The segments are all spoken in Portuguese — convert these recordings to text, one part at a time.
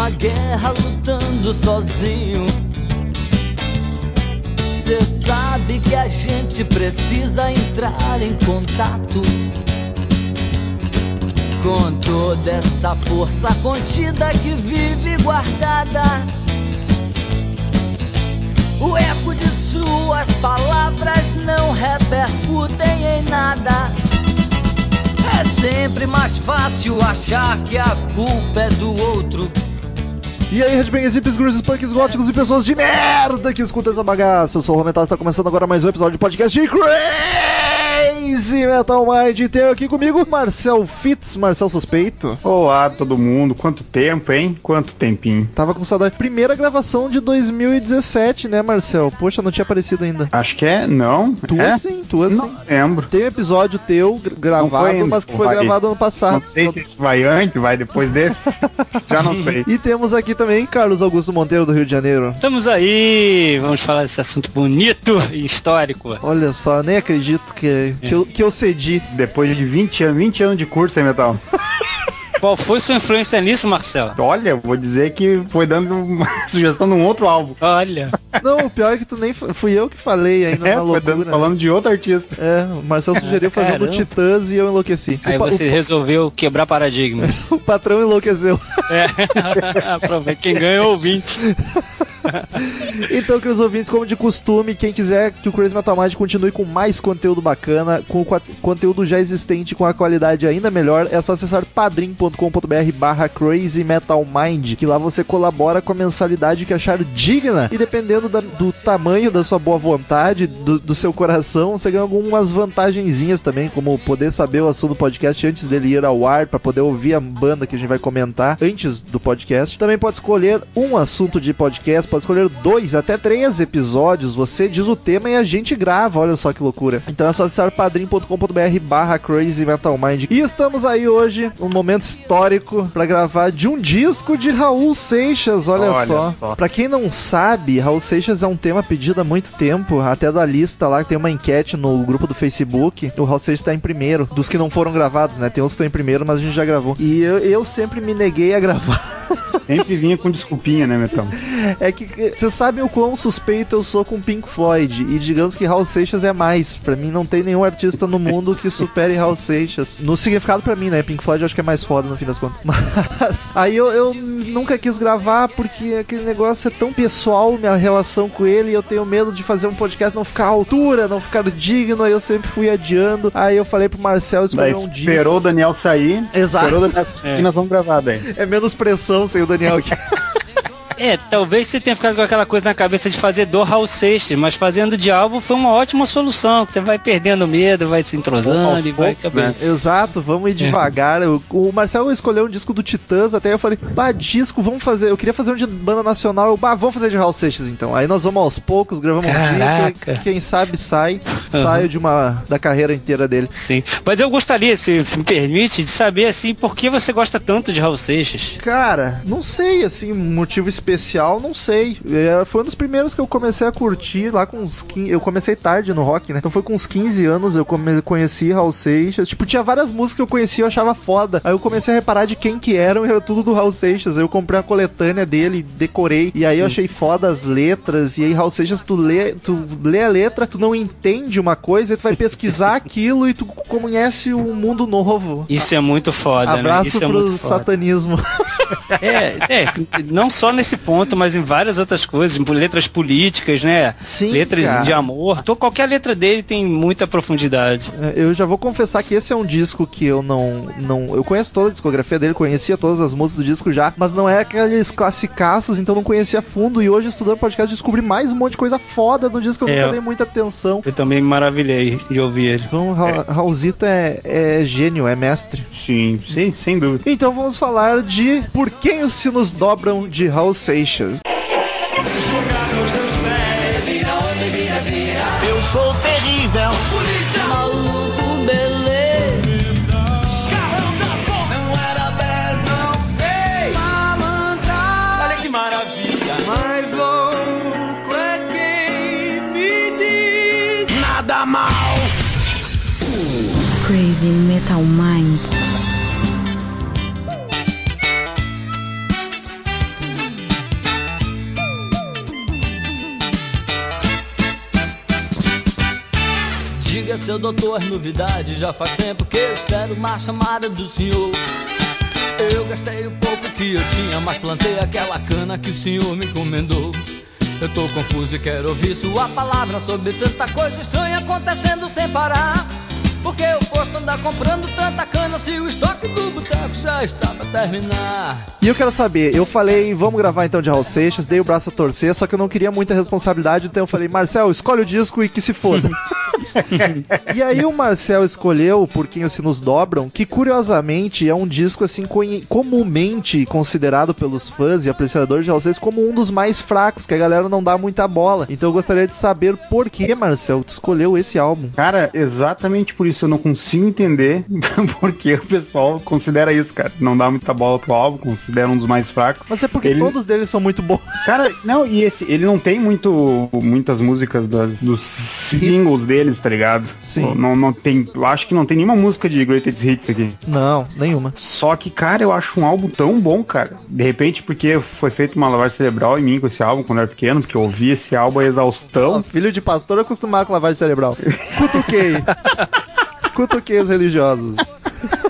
Uma guerra lutando sozinho. Cê sabe que a gente precisa entrar em contato com toda essa força contida que vive guardada. O eco de suas palavras não repercutem em nada. É sempre mais fácil achar que a culpa é do outro. E aí, headbangers, hippies, grunges, punks, góticos e pessoas de merda que escutam essa bagaça. Eu sou o Romental, está começando agora mais um episódio de podcast de Crazy Metal Mind. Tem aqui comigo Marcel Fitz, Marcel Suspeito. Olá, todo mundo. Quanto tempo, hein? Quanto tempinho. Tava com saudade. Primeira gravação de 2017, né, Marcel? Poxa, não tinha aparecido ainda. Acho que é, não? Tu é? sim, tu sim. Não lembro. Tem um episódio teu gra- gravado, ainda, mas que foi vai. gravado ano passado. Não sei se vai antes, vai depois desse. Já não sei. E temos aqui também Carlos Augusto Monteiro do Rio de Janeiro. Estamos aí, vamos falar desse assunto bonito e histórico. Olha só, nem acredito que, que, eu, que eu cedi. Depois de 20 anos, 20 anos de curso, hein, Metal? Qual foi sua influência nisso, Marcelo? Olha, vou dizer que foi dando uma sugestão de um outro álbum. Olha, Não, o pior é que tu nem fui eu que falei ainda É, na foi loucura. dando, falando de outro artista. É, o Marcel sugeriu fazer um do. Titãs e eu enlouqueci. aí o, você resolveu quebrar paradigmas. o, o patrão enlouqueceu. É, aproveita quem ganha é o ouvinte. Então, queridos ouvintes, como de costume, quem quiser que o Crazy Metal Mind continue com mais conteúdo bacana, com o conteúdo já existente com a qualidade ainda melhor, é só acessar padrim.com.br barra Crazy Metal Mind, que lá você colabora com a mensalidade que achar digna. E dependendo da- do tamanho da sua boa vontade, do, do seu coração, você ganha algumas vantagenzinhas também, como poder saber o assunto do podcast antes dele ir ao ar, para poder ouvir a banda que a gente vai comentar antes do podcast. Também pode escolher um assunto de podcast, pode escolher dois, até três episódios. Você diz o tema e a gente grava. Olha só que loucura. Então é só acessar padrim.com.br barra Crazy Metal Mind. E estamos aí hoje, um momento histórico para gravar de um disco de Raul Seixas. Olha, Olha só. só. Pra quem não sabe, Raul Seixas é um tema pedido há muito tempo, até da lista lá, tem uma enquete no grupo do Facebook. O Raul Seixas tá em primeiro, dos que não foram gravados, né? Tem uns que estão em primeiro, mas a gente já gravou. E eu, eu sempre me neguei a gravar. Sempre vinha com desculpinha, né, Metal? É que vocês sabem o quão suspeito eu sou com Pink Floyd. E digamos que Raul Seixas é mais. Pra mim não tem nenhum artista no mundo que supere Raul Seixas. No significado pra mim, né? Pink Floyd eu acho que é mais foda no fim das contas. Mas aí eu, eu nunca quis gravar porque aquele negócio é tão pessoal, minha relação com ele. E eu tenho medo de fazer um podcast não ficar à altura, não ficar digno. Aí eu sempre fui adiando. Aí eu falei pro Marcel escolher um disco. esperou o Daniel sair. Exato. Esperou o Daniel sair e nós vamos gravar daí. É menos pressão sem o Daniel aqui. É, talvez você tenha ficado com aquela coisa na cabeça de fazer do Raul Seixas, mas fazendo de álbum foi uma ótima solução, que você vai perdendo medo, vai se entrosando e vai poucos, né? Exato, vamos ir devagar. O, o Marcelo escolheu um disco do Titãs, até eu falei, bah, disco, vamos fazer. Eu queria fazer um de banda nacional, eu, bah, vamos fazer de Raul Seixas então. Aí nós vamos aos poucos, gravamos um Caraca. disco, e quem sabe sai, saio de uma da carreira inteira dele. Sim. Mas eu gostaria, se se me permite, de saber assim, por que você gosta tanto de Raul Seixas? Cara, não sei, assim, um motivo especial, não sei. É, foi um dos primeiros que eu comecei a curtir lá com uns 15. Eu comecei tarde no rock, né? Então foi com uns 15 anos eu come, conheci Raul Seixas. Tipo, tinha várias músicas que eu conhecia e eu achava foda. Aí eu comecei a reparar de quem que eram e era tudo do Raul Seixas. Aí eu comprei a coletânea dele, decorei. E aí eu achei foda as letras. E aí, Raul Seixas, tu lê, tu lê a letra, tu não entende uma coisa, e tu vai pesquisar aquilo e tu conhece um mundo novo. Isso é muito foda, né? Abraço Isso é pro muito foda. satanismo. É, é, não só nesse ponto, mas em várias outras coisas, letras políticas, né? Sim, cara. letras de amor. Tô, qualquer letra dele tem muita profundidade. É, Eu já vou confessar que esse é um disco que eu não, não. Eu conheço toda a discografia dele, conhecia todas as músicas do disco já, mas não é aqueles classicaços, então não conhecia fundo. E hoje, estudando podcast, descobri mais um monte de coisa foda no disco que eu É. nunca dei muita atenção. Eu também me maravilhei de ouvir ele. Então, Ra Raulzito é, é gênio, é mestre. Sim, sim, sem dúvida. Então vamos falar de Por quem os sinos dobram de Raul Seixas. Eu sou terrível. Maluco, beleza. Não era belo, não sei. Malandra. Olha que maravilha. Mais louco é quem me diz. Nada mal. Crazy Metal Mind. Seu doutor, as novidades. Já faz tempo que eu espero uma chamada do senhor. Eu gastei o pouco que eu tinha, mas plantei aquela cana que o senhor me encomendou. Eu tô confuso e quero ouvir sua palavra sobre tanta coisa estranha acontecendo sem parar. Porque eu posto andar comprando tanta cana se o estoque do boteco já está pra terminar. E eu quero saber, eu falei, vamos gravar então de Raul Seixas, dei o braço a torcer, só que eu não queria muita responsabilidade, então eu falei, Marcel, escolhe o disco e que se foda. e aí o Marcel escolheu Por Quem os Sinos Dobram, que curiosamente é um disco assim comumente considerado pelos fãs e apreciadores de Seixas como um dos mais fracos, que a galera não dá muita bola. Então eu gostaria de saber por que, Marcel, tu escolheu esse álbum. Cara, exatamente por isso eu não consigo entender porque o pessoal considera isso, cara. Não dá muita bola pro álbum, considera um dos mais fracos. Mas é porque Ele- todos deles são muito bons. Cara, não, e esse, ele não tem muito, muitas músicas das, dos singles deles, tá ligado? Sim. Não, não tem, eu acho que não tem nenhuma música de Greatest Hits aqui. Não, nenhuma. Só que, cara, eu acho um álbum tão bom, cara. De repente, porque foi feito uma lavagem cerebral em mim com esse álbum quando eu era pequeno, porque eu ouvi esse álbum a exaustão. Filho de pastor acostumado com lavagem cerebral. Cutuquei. Cutuquei os religiosos.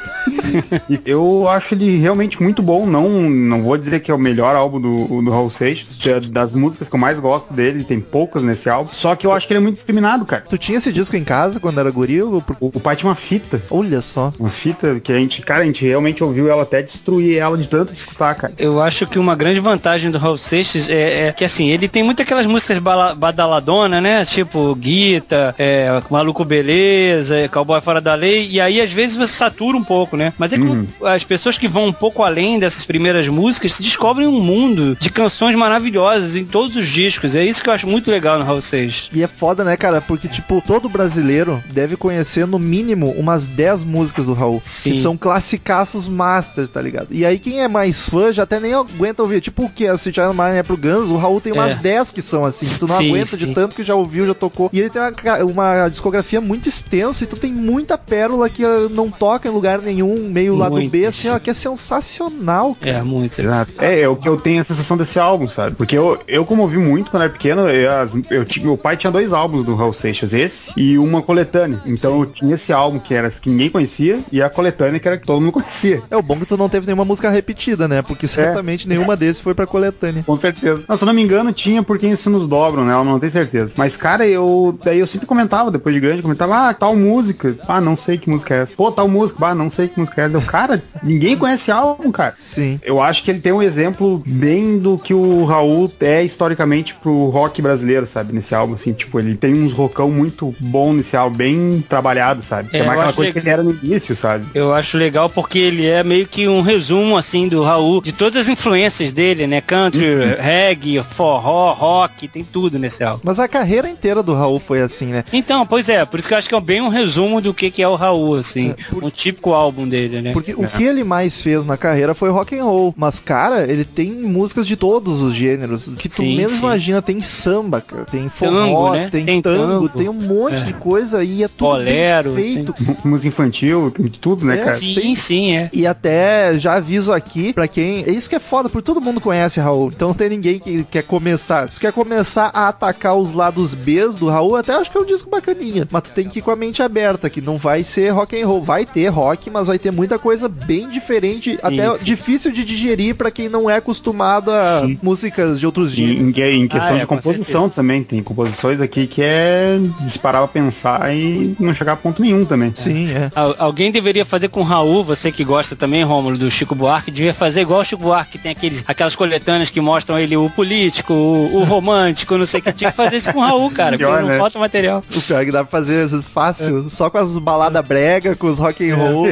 E eu acho ele realmente muito bom. Não, não vou dizer que é o melhor álbum do, do Raul Seixas. é Das músicas que eu mais gosto dele, tem poucas nesse álbum. Só que eu acho que ele é muito discriminado, cara. Tu tinha esse disco em casa quando era guri? O, o pai tinha uma fita. Olha só. Uma fita que a gente, cara, a gente realmente ouviu ela até destruir ela de tanto escutar, cara. Eu acho que uma grande vantagem do Raul Seixas é, é que assim, ele tem muito aquelas músicas bala- badaladona, né? Tipo Guita, é, Maluco Beleza, é, Cowboy Fora da Lei, e aí às vezes você satura um pouco, né? Mas é que as pessoas que vão um pouco além dessas primeiras músicas descobrem um mundo de canções maravilhosas em todos os discos. É isso que eu acho muito legal no Raul Seixas. E é foda, né, cara? Porque, tipo, todo brasileiro deve conhecer no mínimo umas 10 músicas do Raul. Sim. Que são classicaços masters, tá ligado? E aí quem é mais fã já até nem aguenta ouvir. Tipo, o que? A Sweet Child Mine é pro Guns, o Raul tem umas É. 10 que são assim. Tu não Sim, aguenta de sim. tanto que já ouviu, já tocou. E ele tem uma, uma discografia muito extensa, então tem muita pérola que não toca em lugar nenhum, meio lado B, assim, ó, que é sensacional. cara. É, muito. Exato. É, é o que eu tenho a sensação desse álbum, sabe? Porque eu, eu como ouvi muito quando era pequeno, eu, as- eu meu pai tinha dois álbuns do Raul Seixas, esse e uma coletânea. Então eu tinha esse álbum que era que ninguém conhecia e a coletânea que era que todo mundo conhecia. É o bom que tu não teve nenhuma música repetida, né? Porque certamente nenhuma desses foi pra coletânea. Com certeza. Não, se eu não me engano, tinha porque isso nos dobram, né? Eu não tenho certeza. Mas, cara, eu. Daí eu sempre comentava, depois de grande, comentava, ah, tal música. Ah, não sei que música é essa. Pô, tal música. Ah, não sei que música é. Eu, cara, ninguém conhece esse álbum, cara. Sim. Eu acho que ele tem um exemplo bem do que o Raul é historicamente pro rock brasileiro, sabe? Nesse álbum, assim, tipo, ele tem uns rockão muito bom nesse álbum, bem trabalhado, sabe? É, É, mais eu aquela acho coisa que- que ele era no início, sabe? Eu acho legal porque ele é meio que um resumo, assim, do Raul, de todas as influências dele, né? Country, reggae, forró, rock, tem tudo nesse álbum. Mas a carreira inteira do Raul foi assim, né? Então, pois é, por isso que eu acho que é bem um resumo do que, que é o Raul, assim, um típico álbum dele, né? Porque o que ele mais fez na carreira foi rock and roll. Mas, cara, ele tem músicas de todos os gêneros. Que tu Sim, mesmo sim. imagina, tem samba, cara, tem forró, Tango, né? tem, Tem tango, tango. tem um monte É. de coisa e é tudo Bolero, bem feito. Música infantil, tem de tudo, né, É, cara? Sim, sim, é. E até já aviso aqui pra quem. É isso que é foda, porque todo mundo conhece Raul. Então não tem ninguém que quer começar. Se tu quer começar a atacar os lados Bs do Raul, até acho que é um disco bacaninha. Mas tu tem que ir com a mente aberta, que não vai ser rock and roll. Vai ter rock, mas vai ter muita coisa bem diferente, até sim. difícil de digerir pra quem não é acostumado a músicas de outros Em, gêneros. em- em questão Ah, é, de com composição também, tem composições aqui que é disparar pra pensar e não chegar a ponto nenhum também. Sim, é. Al- Alguém deveria fazer com o Raul, você que gosta também, Rômulo, do Chico Buarque, devia fazer igual o Chico Buarque, que tem aqueles, aquelas coletâneas que mostram ele o político, o, o romântico, não sei o que. Tinha que fazer isso com o Raul, cara, porque Pior, não né? falta material. O pior é que dá pra fazer fácil, só com as baladas brega, com os rock and roll.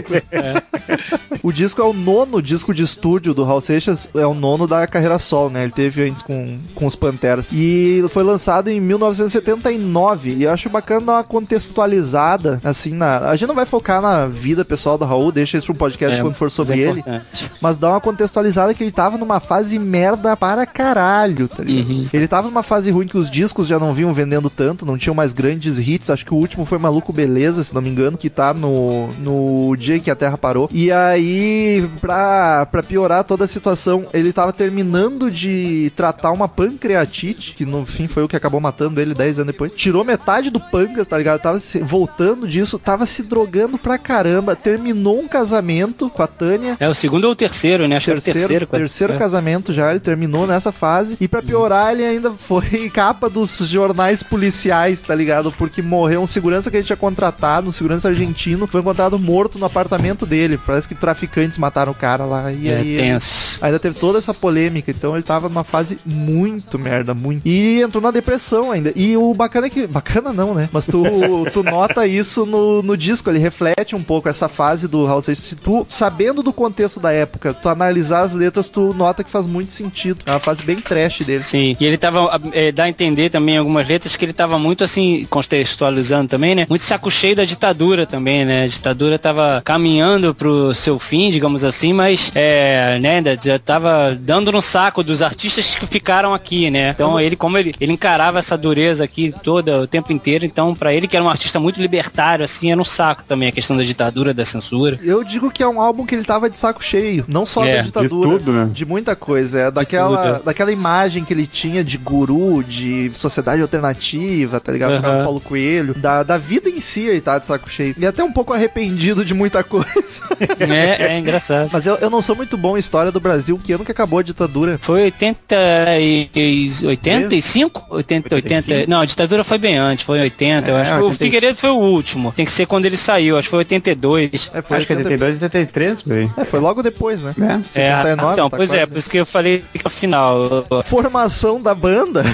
O disco é o nono disco de estúdio do Raul Seixas, é o nono da carreira solo, né? Ele teve antes com, com os Panteras. E foi lançado em 1979. E eu acho bacana dar uma contextualizada, assim, na. A gente não vai focar na vida pessoal do Raul, deixa isso pro podcast É, quando for sobre é ele. Mas dá uma contextualizada que ele tava numa fase merda para caralho, tá ligado? Uhum. Ele tava numa fase ruim que os discos já não vinham vendendo tanto, não tinham mais grandes hits. Acho que o último foi Maluco Beleza, se não me engano, que tá no, no dia em que a Terra parou. E aí pra, pra piorar toda a situação, ele tava terminando de tratar uma pancreatite, que no fim foi o que acabou matando ele 10 anos depois. Tirou metade do pancas, tá ligado? Tava se, voltando disso, tava se drogando pra caramba. Terminou um casamento com a Tânia. É o segundo ou o terceiro, né? Acho que era o Terceiro, terceiro. quase. terceiro É. casamento já, ele terminou nessa fase. E pra piorar, ele ainda foi capa dos jornais policiais, tá ligado? Porque morreu um segurança que ele tinha contratado, um segurança argentino, foi encontrado morto no apartamento dele. Parece que traficantes mataram o cara lá. E É aí. tenso. Ainda teve toda essa polêmica, então ele tava numa fase muito merda, muito. E entrou na depressão ainda. E o bacana é que. Bacana não, né? Mas tu, tu nota isso no, no disco, ele reflete um pouco essa fase do Seixas. Se tu, sabendo do contexto da época, tu analisar as letras, tu nota que faz muito sentido. É uma fase bem trash dele. Sim, e ele tava, é, dá a entender também algumas letras que ele tava muito assim, contextualizando também, né? Muito saco cheio da ditadura também, né? A ditadura tava caminhando pro seu fim, digamos assim, mas, é, né, ainda já tava dando no saco dos artistas que ficaram aqui, né? Então ele, como ele, ele encarava essa dureza aqui toda o tempo inteiro, então pra ele que era um artista muito libertário, assim, era um saco também a questão da ditadura, da censura. Eu digo que é um álbum que ele tava de saco cheio, não só É, da de ditadura, tudo, né? de muita coisa, é daquela, tudo. daquela imagem que ele tinha de guru, de sociedade alternativa, tá ligado? O Paulo Coelho, da, da vida em si ele tá de saco cheio. E até um pouco arrependido de muita coisa. É, é engraçado. Mas eu, eu não sou muito bom em história do Brasil, que ano que acabou a ditadura? Foi 80 e, e 85? 80, 80. Não, a ditadura foi bem antes, foi 80. eu É, acho que o 80. Figueiredo foi o último. Tem que ser quando ele saiu, acho que foi 82. É, foi Acho que é 82 e 83, por aí. É, foi logo depois, né? É. É, 79, então, tá pois é, quase. por isso que eu falei que no final. Formação da banda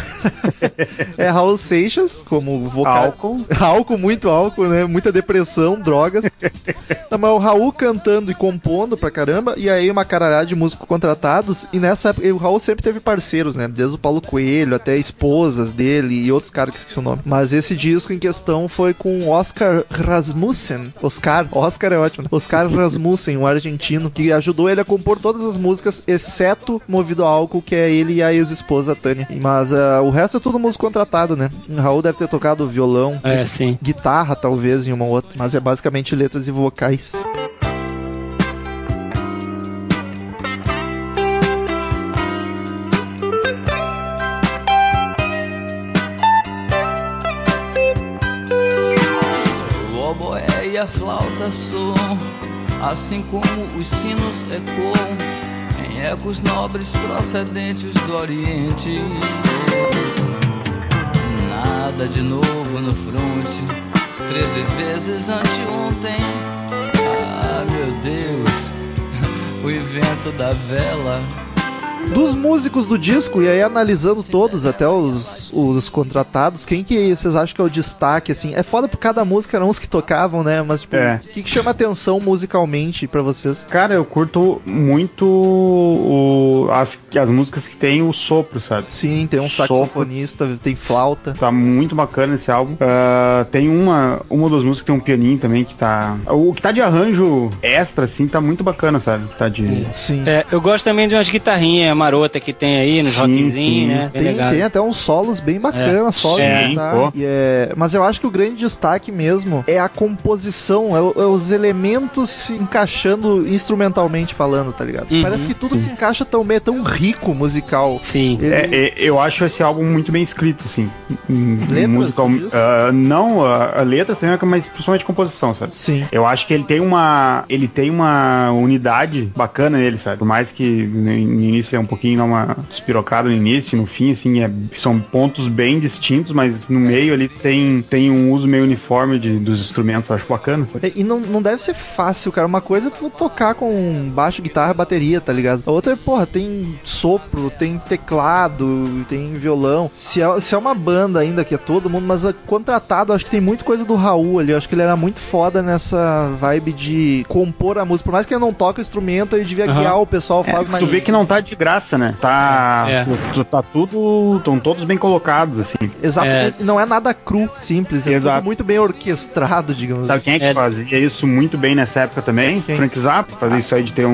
é Raul Seixas como vocal. Álcool. álcool, muito álcool, né? Muita depressão, drogas. Não, mas o Raul cantando e compondo pra caramba, e aí uma caralhada de músicos contratados, e nessa época o Raul sempre teve parceiros, né? Desde o Paulo Coelho até esposas dele e outros caras que esqueci o nome. Mas esse disco em questão foi com Oscar Rasmussen. Oscar, Oscar é ótimo. né? Oscar Rasmussen, um argentino, que ajudou ele a compor todas as músicas, exceto Movido a Álcool, que é ele e a ex-esposa Tânia. Mas ah, o resto é tudo músico contratado, né? O Raul deve ter tocado violão, É, sim. guitarra, talvez, em uma outra, mas é basicamente letras e vocais. Soam, assim como os sinos ecoam em ecos nobres procedentes do Oriente. Nada de novo no fronte, treze vezes anteontem. Ah, meu Deus, o evento da vela. Dos músicos do disco, e aí analisando todos, até os, os contratados, quem que vocês acham que é o destaque, assim? É foda por cada música, eram uns que tocavam, né? Mas, tipo, É. o que, que chama atenção musicalmente pra vocês? Cara, eu curto muito o- as, as músicas que tem o sopro, sabe? Sim, tem um Sopro. saxofonista, tem flauta. Tá muito bacana esse álbum. Ah, tem uma, uma das músicas que tem um pianinho também que tá. O que tá de arranjo extra, assim, tá muito bacana, sabe? Tá de. Sim. É, eu gosto também de umas guitarrinhas marota que tem aí nos Sim, rockzinhos, sim. né? Tem, tem até uns solos bem bacanas, solos Sim. E é... Mas eu acho que o grande destaque mesmo é a composição, é, é os elementos se encaixando instrumentalmente falando, tá ligado? Uhum, Parece que tudo se encaixa tão bem, é tão rico musical. Sim. Ele- É, é, eu acho esse álbum muito bem escrito, em Letras, musical. tu diz? Ah, não, a, a letra também, mas principalmente composição, sabe? Sim. Eu acho que ele tem uma. Ele tem uma unidade bacana nele, sabe? Por mais que no no início ele é um pouquinho dá uma despirocada no início, no fim, assim, é- são pontos bem distintos, mas no meio ali tem, tem um uso meio uniforme de, dos instrumentos, acho bacana, sabe? É, E não, não deve ser fácil, cara. Uma coisa é tu tocar com baixo, guitarra, bateria, tá ligado? A outra é, porra, tem sopro, tem teclado, tem violão. Se é, se é uma banda ainda que é todo mundo, mas é contratado, acho que tem muita coisa do Raul ali. Eu acho que ele era muito foda nessa vibe de compor a música. Por mais que ele não toque o instrumento, ele devia Aham. guiar o pessoal, É, faz mais. tu vê que não tá de graça graça, né? Tá, É. tu- tá tudo, estão todos bem colocados, assim. Exato, É. não é nada cru, simples, é Exato. tudo muito bem orquestrado, digamos Sabe assim. quem é que É. fazia isso muito bem nessa época também? Quem? Frank Zappa, fazia isso aí de ter um,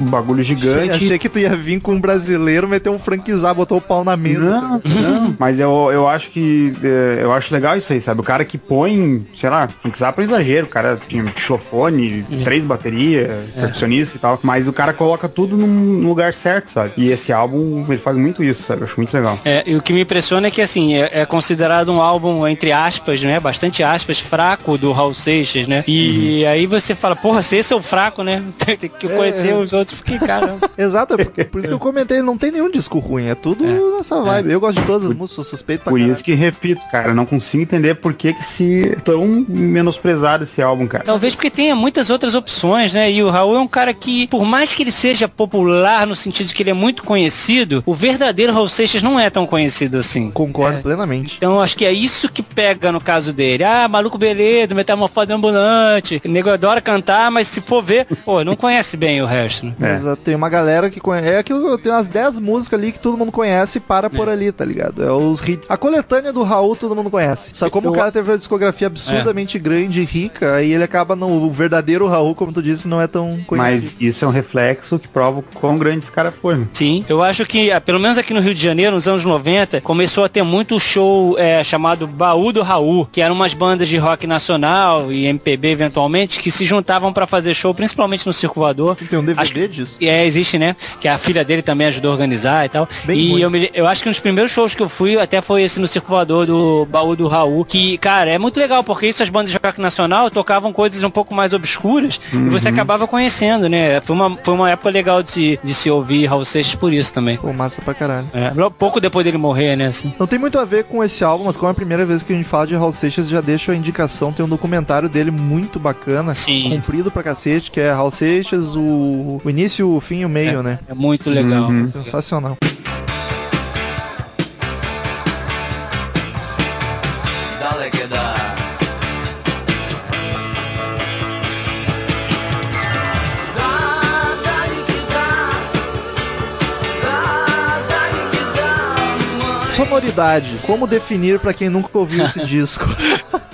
um bagulho gigante. Achei que tu ia vir com um brasileiro, meter um frankizar, botou o pau na mesa. Não, não. Mas eu, eu acho que. é, eu acho legal isso aí, sabe? O cara que põe, sei lá, Frank Zappa é um exagero. O cara tinha xilofone, três baterias, percussionista e tal. Mas o cara coloca tudo num no lugar certo, sabe? E esse álbum, ele faz muito isso, sabe? Eu acho muito legal. É, e o que me impressiona é que, assim, é, é considerado um álbum, entre aspas, né? Bastante aspas, fraco do Raul Seixas, né? E aí você fala, porra, se esse é o fraco, né? Tem, que conhecer os outros, porque, cara... Exato, é por, por isso que eu comentei, não tem nenhum disco ruim, é tudo nessa vibe. Eu gosto de todas as músicas, sou suspeito pra Por caralho. isso que, repito, cara, não consigo entender por que que se tão menosprezado esse álbum, cara. Talvez porque tenha muitas outras opções, né? E o Raul é um cara que, por mais que ele seja popular no sentido de que ele é muito conhecido, o verdadeiro Raul Seixas não é tão conhecido assim. Concordo plenamente. Então acho que é isso que pega no caso dele. Ah, maluco beleza, metamorfose ambulante. O nego adora cantar, mas se for ver, pô, não conhece bem o resto, né? É. Exato, tem uma galera que conhece. É aquilo que eu tenho umas 10 músicas ali que todo mundo conhece e para por ali, tá ligado? É os hits. A coletânea do Raul todo mundo conhece. Só como Eu- o cara teve uma discografia absurdamente grande e rica, aí ele acaba no o verdadeiro Raul, como tu disse, não é tão conhecido. Mas isso é um reflexo que prova o quão grande esse cara foi, mano. Sim, eu acho que, ah, pelo menos aqui no Rio de Janeiro, nos anos 90, começou a ter muito show é, chamado Baú do Raul, que eram umas bandas de rock nacional e MPB eventualmente, que se juntavam pra fazer show, principalmente no Circo Voador. Tem um DVD Acho que- disso? É, existe, né? Que a filha dele também ajudou a organizar e tal. Bem e eu, me- eu acho que um dos primeiros shows que eu fui até foi esse no Circo Voador do Baú do Raul. Que, cara, é muito legal, porque isso as bandas de rock nacional tocavam coisas um pouco mais obscuras e você Uhum. acabava conhecendo, né? Foi uma, foi uma época legal de se, de se ouvir Raul Seixas por isso também. Pô, massa pra caralho. É, pouco depois dele morrer, né? Assim. Não tem muito a ver com esse álbum, mas como é a primeira vez que a gente fala de Raul Seixas, já deixo a indicação. Tem um documentário dele muito bacana, Sim. comprido pra cacete, que é Raul Seixas, o, o início, o fim e o meio, né? É muito legal. Uhum. É sensacional. Sonoridade. Como definir pra quem nunca ouviu esse disco?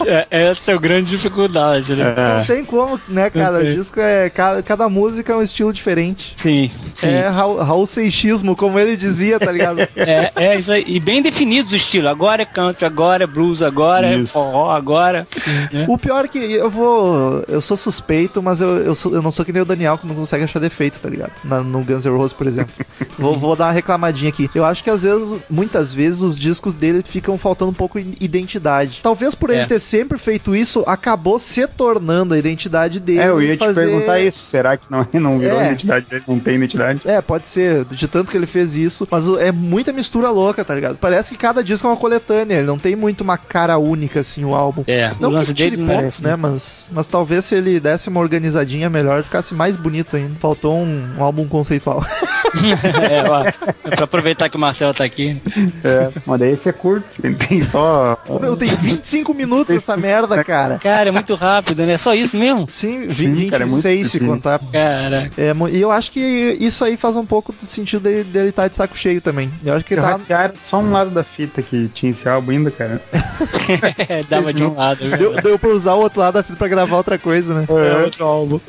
É, essa é a grande dificuldade, né? Não tem como, né, cara? O disco é. Cada, cada música é um estilo diferente. Sim, sim. É Raul, Raul Seixismo, como ele dizia, tá ligado? É, é isso aí. E bem definido o estilo. Agora é country, agora é blues, agora é Isso. forró, agora. né? O pior é que eu vou. Eu sou suspeito, mas eu, eu, sou- eu não sou que nem o Daniel que não consegue achar defeito, tá ligado? Na- no Guns N' Roses, por exemplo. vou, vou dar uma reclamadinha aqui. Eu acho que às vezes, muitas vezes, os discos dele ficam faltando um pouco de identidade. Talvez por ele É. ter sempre feito isso, acabou se tornando a identidade dele. É, eu ia te fazer- perguntar isso. Será que não, não virou É. identidade dele? Não tem identidade? É, pode ser, de tanto que ele fez isso, mas é muita mistura louca, tá ligado? Parece que cada disco é uma coletânea, ele não tem muito uma cara única, assim, o álbum. É, Não o lance que dele tire não é pontos, né? Mas, mas talvez se ele desse uma organizadinha melhor, ficasse mais bonito ainda. Faltou um, um álbum conceitual. é, ó, é pra aproveitar que o Marcelo tá aqui. É. Mas daí esse é curto. Tem, tem só. Meu, tem 25 minutos essa merda, cara. Cara, é muito rápido, né? Só isso mesmo? Sim, Sim, 26 cara, é muito se contar. Cara, É, e eu acho que isso aí faz um pouco do sentido dele, dele estar de saco cheio também. Eu acho que Eu tá. só um lado da fita que tinha esse álbum ainda, cara. é, dava de um lado. Deu, deu pra usar o outro lado da fita pra gravar outra coisa, né? É outro álbum.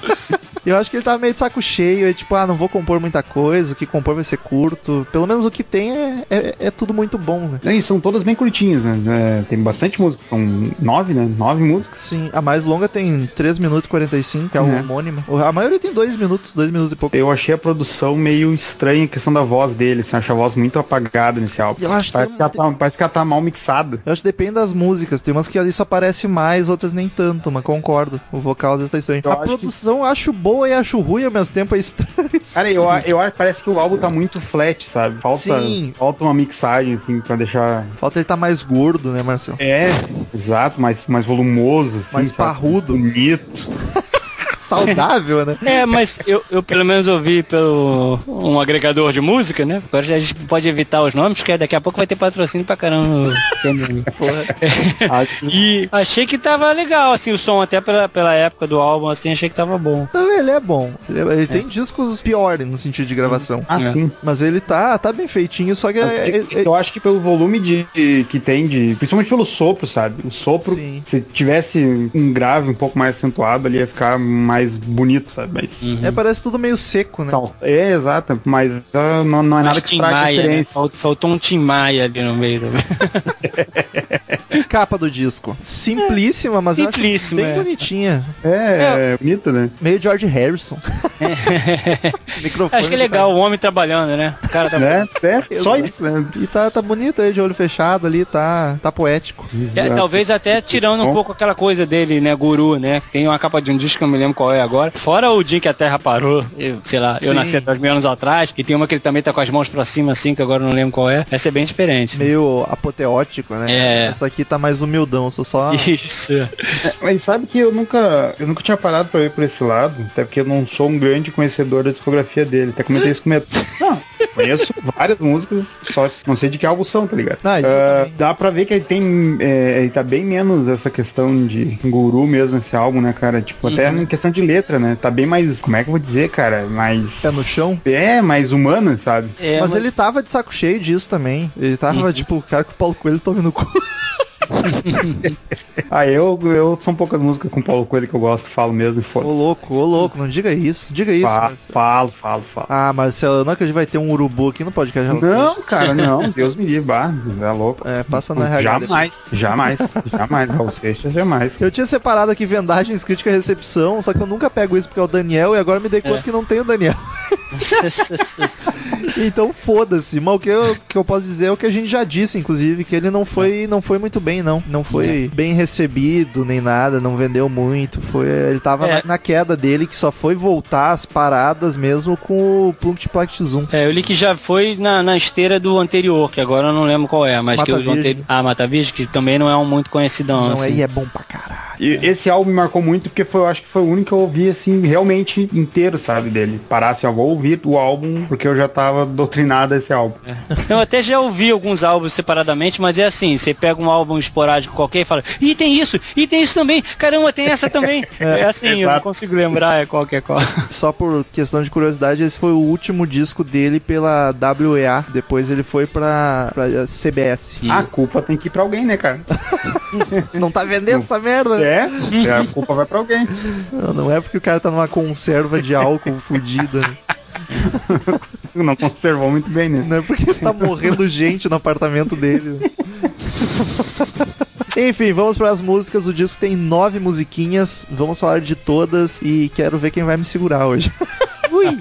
Eu acho que ele tava meio de saco cheio, é tipo, ah, não vou compor muita coisa, o que compor vai ser curto. Pelo menos o que tem é, é, é tudo muito bom, né? E são todas bem curtinhas, né? É, tem bastante música. São nove, né? Nove músicas. Sim, a mais longa tem 3 minutos e 45, que é o É. homônimo. A maioria tem 2 minutos, 2 minutos e pouco. Eu achei a produção meio estranha, a questão da voz dele. Assim, acho a voz muito apagada nesse álbum. Eu acho que parece, que ela tá, parece que ela tá mal mixada. Eu acho que depende das músicas. Tem umas que isso aparece mais, outras nem tanto, mas concordo. O vocal às vezes tá estranho. Eu a que- produção eu acho boa e acho ruim ao mesmo tempo, é estranho. Cara, eu, eu acho parece que o álbum tá muito flat, sabe? Falta, Sim. falta uma mixagem, assim, pra deixar. Falta ele tá mais gordo, né, Marcelo? É, exato, mais, mais volumoso, assim, Mais sabe? parrudo. Bonito. Saudável, né? É, mas eu, eu pelo menos ouvi pelo um agregador de música, né? Agora a gente pode evitar os nomes, porque daqui a pouco vai ter patrocínio pra caramba. no CMM. e achei que tava legal, assim, o som, até pela, pela época do álbum, assim, achei que tava bom. Então ele é bom. Ele, é- ele tem discos piores no sentido de gravação. Ah, É. sim. Mas ele tá, tá bem feitinho, só que é, é- é- Eu acho que pelo volume de que tem de. Principalmente pelo sopro, sabe? O sopro, Sim. se tivesse um grave um pouco mais acentuado, ali ia ficar mais bonito, sabe? Mas. é, parece tudo meio seco, né? É, exato. Mas ah, não, não é nada Mas que Tim Maia, né? Faltou um Tim Maia ali no meio. também. Capa do disco. Simplíssima, mas Simplíssima, eu acho bem é. bonitinha. É, é bonito, né? Meio George Harrison. Microfone. Acho que é legal o homem trabalhando, né? O cara tá É, é só isso, né? E tá, tá bonito aí, de olho fechado ali, tá, tá poético. É, talvez até tirando um pouco aquela coisa dele, né, guru, né? Que tem uma capa de um disco que eu não me lembro qual é agora. Fora o dia que a Terra parou, eu, sei lá, eu Sim. nasci há dois mil anos atrás, e tem uma que ele também tá com as mãos pra cima, assim, que agora eu não lembro qual é. Essa é bem diferente. Meio apoteótico, né? É. Essa aqui tá mais humildão, sou só. Isso. Mas sabe que eu nunca, eu nunca tinha parado pra ir por esse lado, até porque eu não sou um grande conhecedor da discografia dele. Até comentei isso com o. Não, conheço várias músicas, só não sei de que álbum são, tá ligado? Ah, também. dá pra ver que ele tem. é, ele tá bem menos essa questão de guru mesmo nesse álbum, né, cara? Tipo, até em questão de letra, né? Tá bem mais. Como é que eu vou dizer, cara? Mais. Pé no chão? É, mais humana, sabe? É, mas ele tava de saco cheio disso também. Ele tava, tipo, cara com o Paulo Coelho tome no cu. Ah, eu, eu são poucas músicas com Paulo Coelho que eu gosto, falo mesmo e Ô foda-se. louco, ô louco, não diga isso. Diga isso, Fa- Marcelo. Falo, falo, falo. Ah, Marcelo, não é que a gente vai ter um urubu aqui no podcast. Não, cara, não. Deus me livre, bah, é louco. É, passa no RH. Jamais, jamais, jamais. Raul Seixas, jamais. Eu tinha separado aqui vendagens, crítica e recepção, só que eu nunca pego isso porque é o Daniel e agora me dei conta É. que não tem o Daniel. Então foda-se. Mas o que eu, que eu posso dizer é o que a gente já disse, inclusive, que ele não foi, não foi muito bem, não. Não foi bem recebido nem nada, não vendeu muito. Foi, ele tava É. na, na queda dele, que só foi voltar às paradas mesmo com o Plunct Plact Zoom. É, eu li que já foi na, na esteira do anterior, que agora eu não lembro qual é, mas Mata que o Virgem. anterior. Ah, Mata Virgem, que também não é um muito conhecidão. Não, assim. aí é bom pra caralho. E esse álbum me marcou muito porque foi, eu acho que foi o único que eu ouvi assim, realmente inteiro, sabe, dele. Parar assim, ó, vou ouvir o álbum porque eu já tava doutrinado a esse álbum. Eu até já ouvi alguns álbuns separadamente, mas é assim, você pega um álbum esporádico qualquer e fala, ih, tem isso, ih, tem isso também, caramba, tem essa também. É, assim, eu não exato. consigo lembrar é qual que é qual. Só por questão de curiosidade, esse foi o último disco dele pela WEA. Depois ele foi pra, pra CBS. A culpa tem que ir pra alguém, né, cara? Não tá vendendo essa merda? É, é, a culpa vai pra alguém. Não, não é porque o cara tá numa conserva de álcool fudida. né? Não conservou muito bem, né? Não é porque tá morrendo gente no apartamento dele. né? Enfim, vamos para as músicas. O disco tem nove musiquinhas. Vamos falar de todas e quero ver quem vai me segurar hoje. Ui.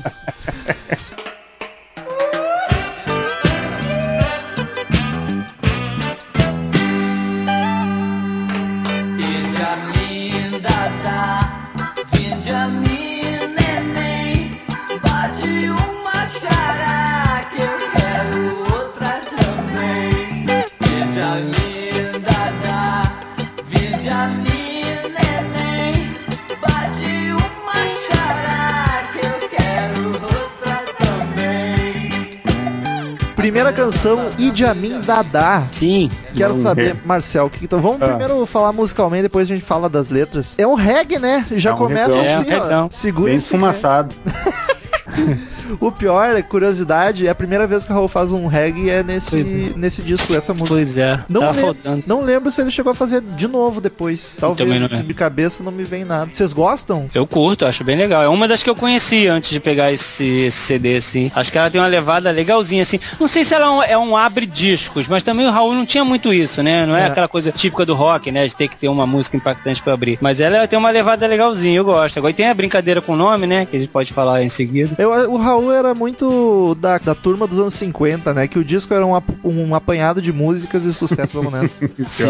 Primeira canção, Idiamin Dada. Sim. Quero saber. Marcel, o que então vamos Ah. primeiro falar musicalmente, depois a gente fala das letras. É um reggae, né? Já É um começa reggae. É, assim, um ó. reggae. Segura Bem esse esfumaçado. O pior, é curiosidade, é a primeira vez que o Raul faz um reggae é nesse, Pois nesse disco, essa música. Pois é, Não, tá lem- faltando. não lembro se ele chegou a fazer de novo depois. Talvez, não assim, lembro. de cabeça não me vem nada. Vocês gostam? Eu curto, acho bem legal. É uma das que eu conheci antes de pegar esse, esse CD, assim. Acho que ela tem uma levada legalzinha, assim. Não sei se ela é um, é um abre discos, mas também o Raul não tinha muito isso, né? Não é, É. aquela coisa típica do rock, né? De ter que ter uma música impactante pra abrir. Mas ela tem uma levada legalzinha, eu gosto. Agora tem a brincadeira com o nome, né? Que a gente pode falar em seguida. Eu o Raul era muito da, da turma dos anos 50, né? Que o disco era um, um apanhado de músicas e sucesso, vamos nessa. Sim.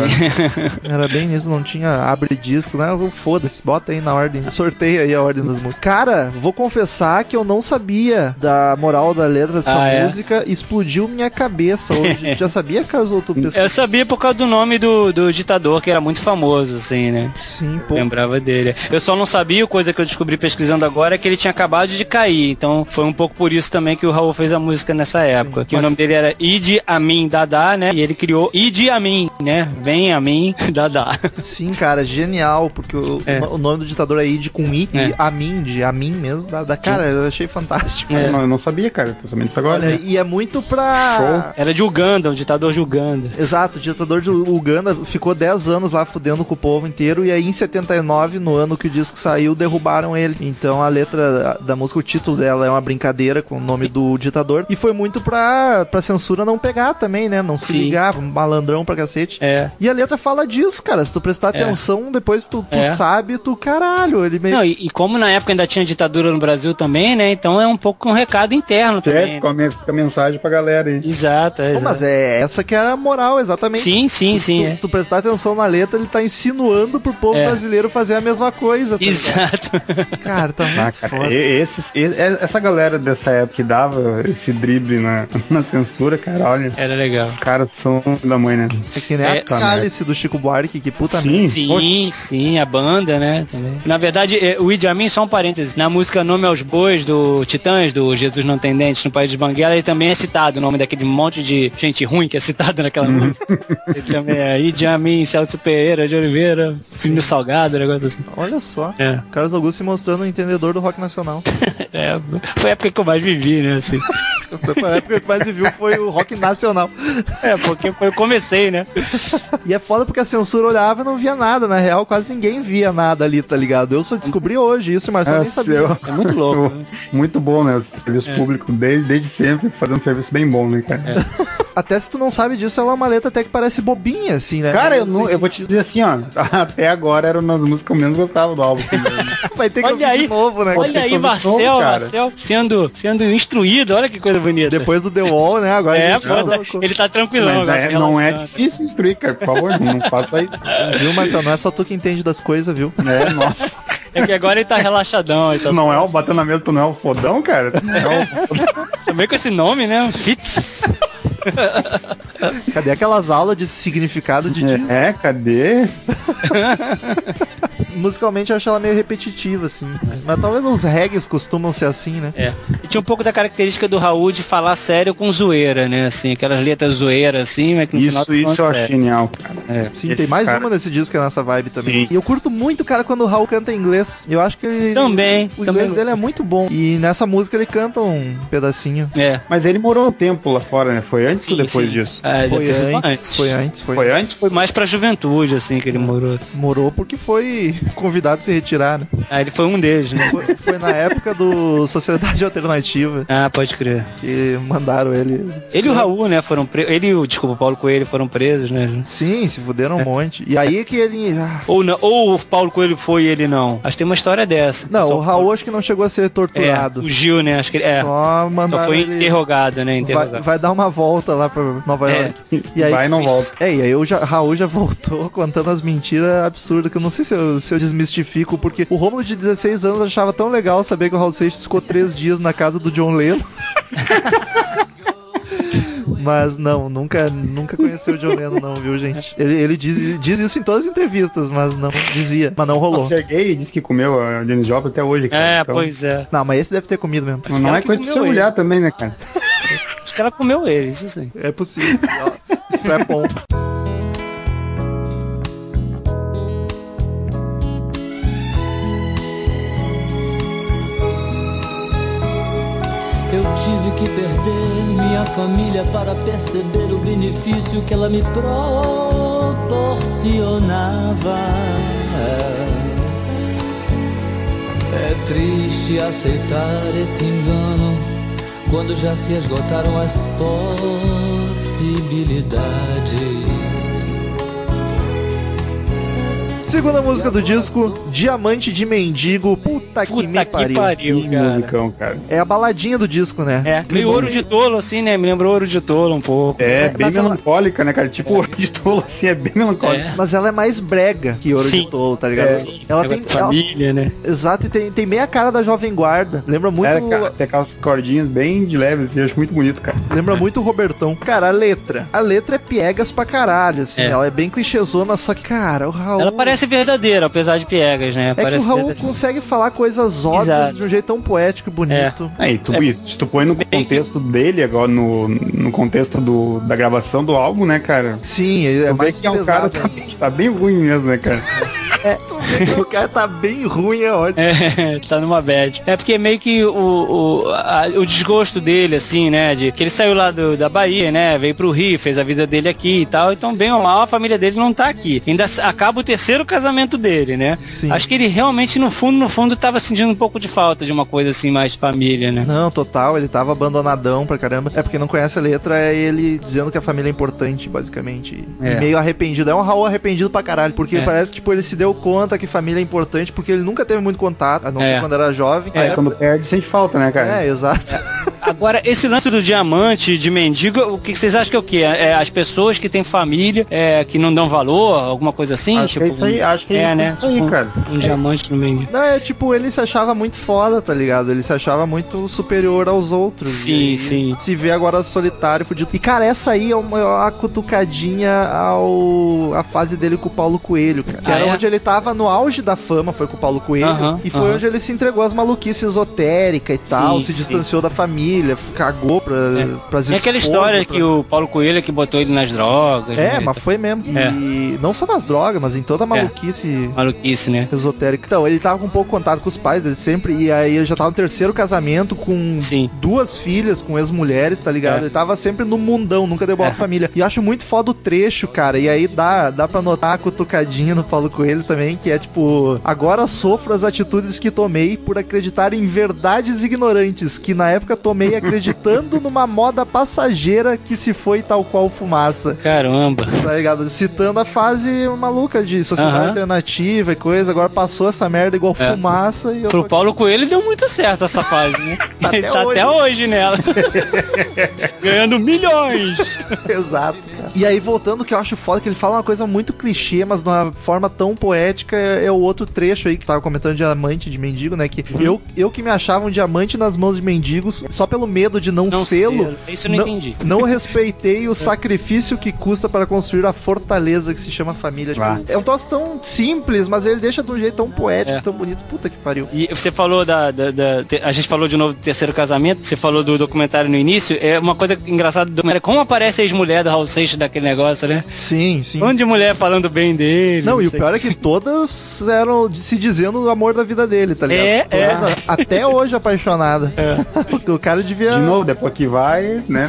Era bem nisso, não tinha abre disco, né? Foda-se, bota aí na ordem. Sorteia aí a ordem das músicas. Cara, vou confessar que eu não sabia da moral da letra dessa Ah, é? música. Explodiu minha cabeça hoje. Já sabia, Carlos, pesquisou? Eu sabia por causa do nome do, do ditador, que era muito famoso, assim, né? Sim, pô. Lembrava dele. Eu só não sabia, coisa que eu descobri pesquisando agora, é que ele tinha acabado de cair. Então foi um pouco por isso também que o Raul fez a música nessa época. Que o mas- nome dele era Idi Amin Dada, né? E ele criou Idi Amin, né? Vem Amin Dada. Sim, cara, genial, porque o, É. o nome do ditador é Id com I, É. e Amin, de Amin mesmo. Da, da- cara, eu achei fantástico. É. Eu não, eu não sabia, cara. Tô sabendo isso agora. Olha, e é muito pra. Era de Uganda, um ditador de Uganda. Exato, o ditador de Uganda ficou 10 anos lá fudendo com o povo inteiro e aí em 79, no ano que o disco saiu, derrubaram ele. Então a letra da música, o título dela é uma brincadeira com o nome do ditador e foi muito pra, pra censura não pegar também, né? Não se Sim. ligar, malandrão pra cacete. É. E a letra fala disso, cara. Se tu prestar É. atenção, depois tu, tu É. sabe, tu caralho. Ele meio. Não, e, e como na época ainda tinha ditadura no Brasil também, né? Então é um pouco um recado interno É, também. fica, a me- fica a mensagem pra galera aí. Exato, é, Pô, mas é essa que é a moral, exatamente. Sim, sim, Se sim. tu, é. se tu prestar atenção na letra, ele tá insinuando pro povo É. brasileiro fazer a mesma coisa. tá? Exato. Cara, tá muito Ah, cara, foda. esses, e- essa galera dessa época que dava esse drible na, na censura, cara, olha. Era legal. Os caras são da mãe, né? É que nem É, a Cálice do Chico Buarque, que puta Sim, Sim, sim, a banda, né? Também. Na verdade, é, o Idi Amin, só um parêntese, na música Nome aos Bois do Titãs, do Jesus Não Tem Dentes no País de Banguela, ele também é citado, o nome daquele monte de gente ruim que é citado naquela música. Ele também é Idi Amin, Celso Pereira de Oliveira, Filho Salgado, um negócio assim. Olha só. É. Carlos Augusto se mostrando um entendedor do rock nacional. É, foi a época que eu mais vivi, né? Assim. a época que tu mais viu foi o rock nacional. É, porque foi, eu comecei, né? E é foda porque a censura olhava e não via nada. Na real, quase ninguém via nada ali, tá ligado? Eu só descobri hoje isso, o Marcelo É, nem sabia. seu- É muito louco. né? Muito bom, né? O serviço público, desde, desde sempre, fazendo um serviço bem bom, né, cara? Até se tu não sabe disso, ela é uma letra até que parece bobinha, assim, né? Cara, eu, Não eu vou te dizer assim, ó. Até agora era uma das músicas que eu menos gostava do álbum. assim, né? Vai ter que Olha ouvir aí, de novo, né? Olha aí, Marcel, boa, cara. Marcel sendo, sendo instruído, olha que coisa bonita. Depois do The Wall, né? Agora É, anda- ele tá tranquilão Mas agora. é- não é difícil instruir, cara. Por favor, não faça isso. Viu, Marcelo? Não é só tu que entende das coisas, viu? É, nossa. É que agora ele tá relaxadão. Ele tá Não é o batendo na mesa, tu não é o fodão, cara? Tu não é o... Também com esse nome, né? Fitz. Cadê aquelas aulas de significado de disco? É, cadê? Musicalmente eu acho ela meio repetitiva, assim. Mas talvez os reggaes costumam ser assim, né? É. E tinha um pouco da característica do Raul de falar sério com zoeira, né? Assim, aquelas letras zoeiras, assim, mas que no final Isso, tá isso eu acho sério. genial, cara. É, Sim, tem mais cara- uma desse disco que é nessa vibe também. Sim. E eu curto muito, cara, quando o Raul canta em inglês. Eu acho que ele. Também, O também inglês dele é muito bom. E nessa música ele canta um pedacinho. É. Mas ele morou um tempo lá fora, né? Foi antes Sim, ou depois sim. disso? Deve Foi sido antes, foi antes, foi. Foi antes? Foi mais pra juventude, assim, que ele morou. Morou porque foi convidado a se retirar, né? Ah, ele foi um deles, né? Foi, foi na época do Sociedade Alternativa Ah, pode crer. que mandaram ele. Ele e o Raul, né, foram presos. Ele e o, desculpa, o Paulo Coelho foram presos, né? Sim, se fuderam um monte. E aí que ele. ah, Ou, não, ou o Paulo Coelho foi e ele não. Acho que tem uma história dessa. Não, o Raul acho que não chegou a ser é, torturado. fugiu, né? Acho que é. Só mandaram Só foi ele... interrogado, né? Vai, Interrogado. vai dar uma volta lá pra Nova É. York. E aí, Vai e não volta. É, e aí o Raul já voltou contando as mentiras absurdas, que eu não sei se eu, se eu desmistifico, porque o Romulo de 16 anos achava tão legal saber que o Raul Seixas ficou três dias na casa do John Lennon. Mas não, nunca, nunca conheceu o John Lennon, não, viu, gente? Ele, ele diz, diz isso em todas as entrevistas, mas não dizia, mas não O rolou. Sergei disse que comeu a Janis Joplin até hoje, cara. É, Então, pois é. Não, mas esse deve ter comido mesmo. Não Ela é coisa de se olhar também, né, cara? Os caras comeu ele, isso sim. É possível. Strap-on. Eu tive que perder minha família para perceber o benefício que ela me proporcionava. É triste aceitar esse engano quando já se esgotaram as possibilidades. Segunda música do disco, Diamante de Mendigo. Puta, que Puta me que pariu. pariu, Que cara. musicão, cara. É a baladinha do disco, né? É, meio ouro de tolo, assim, né? Me lembrou ouro de tolo um pouco. É, bem mas ela- melancólica, né, cara? Tipo, ouro de tolo, assim, é bem melancólico. É. Mas ela é mais brega que Ouro Sim. de Tolo, tá ligado? É. Ela Negócio tem. de ela- família, né? exato, e tem, tem meia cara da Jovem Guarda. Lembra muito. É, cara, tem aquelas cordinhas bem de leve, assim, eu acho muito bonito, cara. Lembra muito o Robertão. Cara, a letra. A letra é piegas pra caralho, assim. É. Ela é bem clichêzona, só que, cara, o Raul. Ela parece verdadeira, apesar de piegas, né? É que parece o Raul verdadeira. consegue falar coisas óbvias Exato. de um jeito tão poético e bonito. Aí, tu, É. e se tu põe no contexto dele, agora no, no contexto do, da gravação do álbum, né, cara? Sim, é mais que é um cara pesado. tá, tá bem ruim mesmo, né, cara? Que o cara tá bem ruim, é ótimo. É, tá numa bad. É porque meio que o, o, a- o desgosto dele, assim, né? De que ele saiu lá do- da Bahia, né? Veio pro Rio, fez a vida dele aqui e tal. Então, bem ou mal, a família dele não tá aqui. Ainda acaba o terceiro casamento dele, né? Sim. Acho que ele realmente, no fundo, no fundo, tava sentindo um pouco de falta de uma coisa assim, mais família, né? Não, total, ele tava abandonadão pra caramba. É porque não conhece a letra, é ele dizendo que a família é importante, basicamente. E É. meio arrependido. É um Raul arrependido pra caralho, porque É. parece que tipo, ele se deu conta que família é importante, porque ele nunca teve muito contato, a não É. ser quando era jovem. É, quando perde, sente falta, né, cara? É, exato. Agora, esse lance do diamante, de mendigo, o que vocês acham que é o quê? É as pessoas que têm família, é, que não dão valor, alguma coisa assim? Acho que é isso aí, acho que é, é né? isso aí, Tipo, cara. Um diamante no meio. Não, é tipo, ele se achava muito foda, tá ligado? Ele se achava muito superior aos outros. Sim, E aí sim. Se vê agora solitário, fudido. E, cara, essa aí é uma, uma cutucadinha ao a fase dele com o Paulo Coelho, cara. Que Ah, era é? onde ele tava no auge da fama, foi com o Paulo Coelho. E foi onde ele se entregou às maluquices esotéricas e tal, Sim, se sim. distanciou da família, cagou pra, pras Tem aquela esposas, história pra- que o Paulo Coelho é que botou ele nas drogas. É, né? mas foi mesmo. É. E não só nas drogas, mas em toda a maluquice Maluquice, né? esotérica. Então, ele tava com pouco contato com os pais dele sempre, e aí ele já tava no terceiro casamento com Sim. duas filhas, com ex-mulheres, tá ligado? É. Ele tava sempre no mundão, nunca deu bola É. pra família. E eu acho muito foda o trecho, cara, e aí dá, dá pra notar a cutucadinha no Paulo Coelho também, que é tipo, agora sofro as atitudes que tomei por acreditar em verdades ignorantes, que na época tomei acreditando numa moda passageira que se foi tal qual fumaça. Caramba. Tá ligado? Citando a fase maluca de sociedade Aham. alternativa e coisa. Agora passou essa merda igual É. fumaça e eu Pro. Paulo Coelho deu muito certo essa fase, né? Tá Ele até tá hoje. até hoje nela. Ganhando milhões. Exato. E aí, voltando, que eu acho foda, que ele fala uma coisa muito clichê, mas de uma forma tão poética, é, é o outro trecho aí que tava comentando diamante de mendigo, né? Que Uhum. eu, eu que me achava um diamante nas mãos de mendigos, só pelo medo de não, Não sê-lo. Isso eu não entendi. Não respeitei o sacrifício que custa para construir a fortaleza que se chama família. Tipo, Ah. é um troço tão simples, mas ele deixa de um jeito tão poético, É. tão bonito. Puta que pariu. E você falou da, da- da- A gente falou de novo do terceiro casamento, você falou do documentário no início. É uma coisa engraçada do. Como aparece a ex-mulher do Raul Seixas daquele negócio, né? Sim, sim. Um monte de mulher falando bem dele. Não, e o pior é que todas eram se dizendo o amor da vida dele, tá ligado? É, é. Todas, a- Até hoje apaixonada. Porque o cara devia. De novo, depois que vai, né?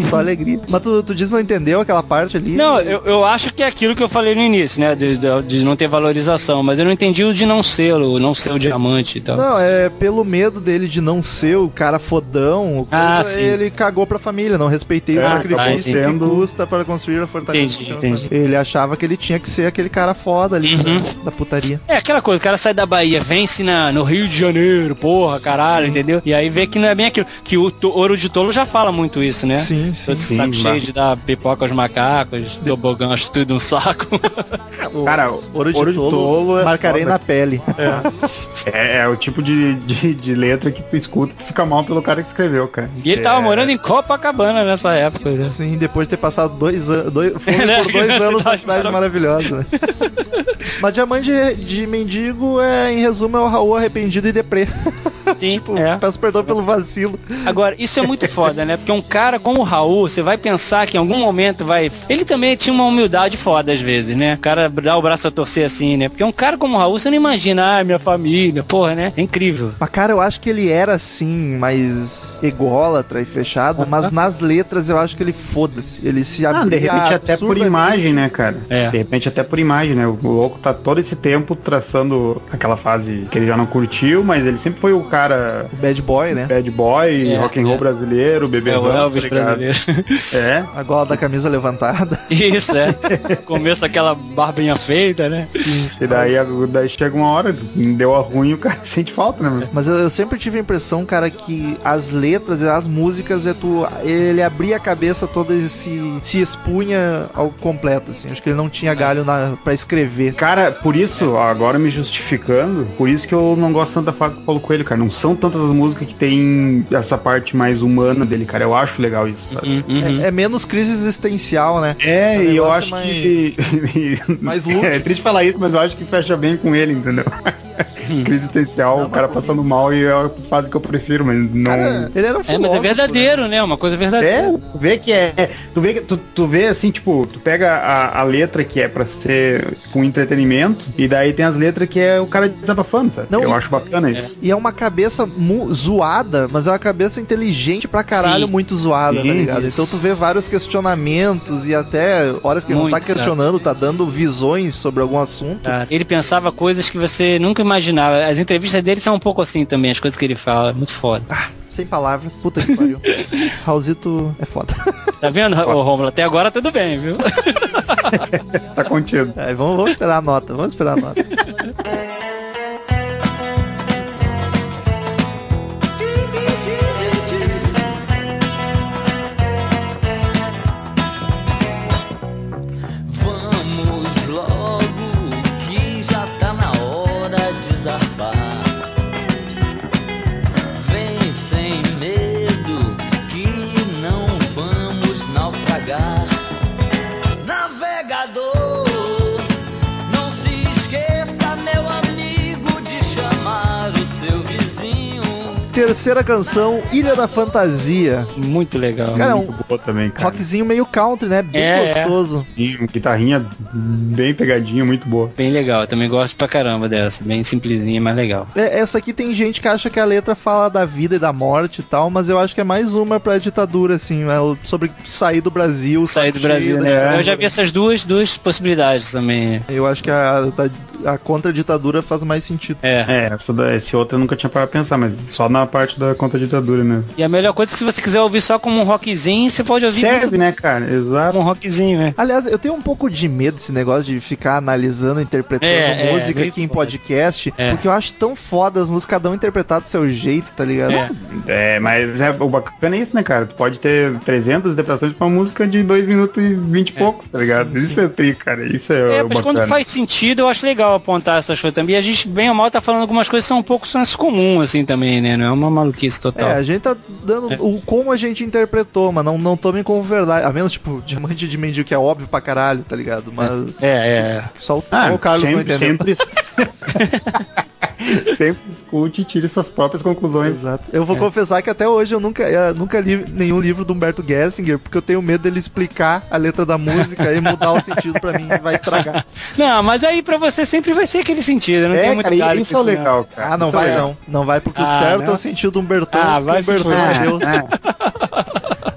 Só alegria. Mas tu, tu diz que não entendeu aquela parte ali? Não, eu, eu acho que é aquilo que eu falei no início, né? De, de- de não ter valorização, mas eu não entendi o de não ser, o não ser o diamante e tal. Não, é pelo medo dele de não ser o cara fodão, o Ah, coisa, sim. ele cagou pra família, não respeitei o É, sacrifício acabou que custa para construir a fortaleza. Entendi, entendi. família. Ele achava que ele tinha que ser aquele cara foda ali Uhum. da, da putaria. É aquela coisa, o cara sai da Bahia, vence na, no Rio de Janeiro, porra, caralho, entendeu? E aí vê que não é bem aquilo. Que o Ouro de Tolo já fala muito isso, né? Sim, sim. Todo Sim, saco mas- cheio de dar pipoca aos macacos, tobogã, acho tudo um saco. Cara, ouro de Ouro de tolo, Tolo é marcarei foda. na pele. É, é o tipo de, de, de letra que tu escuta e tu fica mal pelo cara que escreveu, cara. E ele tava É, morando em Copacabana nessa época. né? Sim, depois de ter passado dois anos, dois, Né? por dois Cidade anos na cidade maravilhosa. maravilhosa. Mas Diamante de, de Mendigo é, em resumo, é o Raul arrependido e deprê. Sim, tipo, é. peço perdão pelo vacilo. Agora, isso é muito foda, né? Porque um cara como o Raul, você vai pensar que em algum momento vai. Ele também tinha uma humildade foda às vezes, né? O cara dá o braço a torcer assim, né? Porque um cara como o Raul, você não imagina, ah, minha família, porra, né? É incrível. Mas, cara, eu acho que ele era, assim, mais ególatra e fechado, mas nas letras eu acho que ele foda-se. Ele se Ah, abria de repente até por imagem, né, cara? É. De repente até por imagem, né? O louco tá todo esse tempo traçando aquela fase que ele já não curtiu, mas ele sempre foi o cara O Bad Boy, né? bad boy, É, rock and roll é. brasileiro, bebê É o Elvis brasileiro. É. A gola da camisa levantada. Isso, é. Começa aquela barbinha feita, né? E daí, daí chega uma hora, deu a ruim o cara sente falta, né? meu? Mas eu, eu sempre tive a impressão, cara, que as letras e as músicas, é tu, ele abria a cabeça toda e se, se expunha ao completo, assim. Acho que ele não tinha galho na, pra escrever. Cara, por isso, agora me justificando, por isso que eu não gosto tanto da fase com o Paulo Coelho, cara. Não são tantas as músicas que tem essa parte mais humana dele, cara. Eu acho legal isso, sabe? Uhum. É, é menos crise existencial, né? É, O e eu acho mais- que. mais look. É triste falar isso, mas eu acho que fecha bem com ele, entendeu? Crise existencial, o cara passando mal e é a fase que eu prefiro, mas não. Cara, ele era um É, filósofo, mas é né? verdadeiro, né? Uma coisa verdadeira. É, tu vê que é. é, Tu vê, que- tu, tu vê assim, tipo, tu pega a, a letra que é pra ser com entretenimento, e daí tem as letras que é o cara desabafando, sabe? Não, eu e- acho bacana isso. E é uma cabeça zoada, mas é uma cabeça inteligente pra caralho, Sim. muito zoada, Sim, ligado? isso. Então tu vê vários questionamentos e até horas que ele não tá Muito, cara. questionando, tá dando visões sobre algum assunto. Cara, Ele pensava coisas que você nunca imaginava. As entrevistas dele são um pouco assim também, as coisas que ele fala. Muito foda. Sem palavras. Puta que pariu. Raulzito é foda. Tá vendo, ô Romulo? Até agora tudo bem, viu? Tá contido. É, vamos, vamos esperar a nota, vamos esperar a nota. Terceira canção, Ilha da Fantasia. Muito legal. Cara, é um Muito boa também, cara. rockzinho meio country, né? Bem É, é. gostoso. Sim, guitarrinha bem pegadinha, muito boa. Bem legal. Eu também gosto pra caramba dessa. Bem simplesinha, mas legal. É, essa aqui tem gente que acha que a letra fala da vida e da morte e tal, mas eu acho que é mais uma pra ditadura, assim, é sobre sair do Brasil. Sair do Brasil, né? ditadura. Eu já vi essas duas, duas possibilidades também. Eu acho que a, a, a contra-ditadura faz mais sentido. É. É, essa esse outro eu nunca tinha parado pra pensar, mas só na parte da contra-ditadura mesmo. E a melhor coisa é que se você quiser ouvir só como um rockzinho, você pode ouvir Serve, né, cara? Exato. como um rockzinho, né? Aliás, eu tenho um pouco de medo desse negócio de ficar analisando, interpretando É, é, música meio aqui em foda. podcast, É. porque eu acho tão foda as músicas, cada um interpretar do seu jeito, tá ligado? É. É, mas é, o bacana é isso, né, cara? Tu pode ter 300 interpretações pra uma música de 2 minutos e 20 e poucos, tá ligado? isso é tri, cara. Isso é, É, o mas quando bacana. faz sentido, eu acho legal apontar essas coisas também. E a gente, bem ou mal, tá falando algumas coisas que são um pouco senso comum, assim, também, né? Não é uma maluquice total. É, a gente tá dando o como a gente interpretou, mas não, não tomem como verdade. A menos, tipo, Diamante de Mendigo, que é óbvio pra caralho, tá ligado? Mas É, é. só, o- Ah, só o Carlos não sempre, entendeu. sempre, sempre escute e tire suas próprias conclusões. Exato. Eu vou confessar que até hoje eu nunca, eu nunca li nenhum livro do Humberto Gessinger, porque eu tenho medo dele explicar a letra da música e mudar o sentido pra mim e vai estragar. Não, mas aí pra você sempre vai ser aquele sentido. Não tem É, muito cara, isso é o não. legal, cara. Ah, não Isso é vai legal. não. Não vai, porque o Ah, certo é não? o sentido do Humbertão. Ah, vai o se Humbertão fuder. é Deus.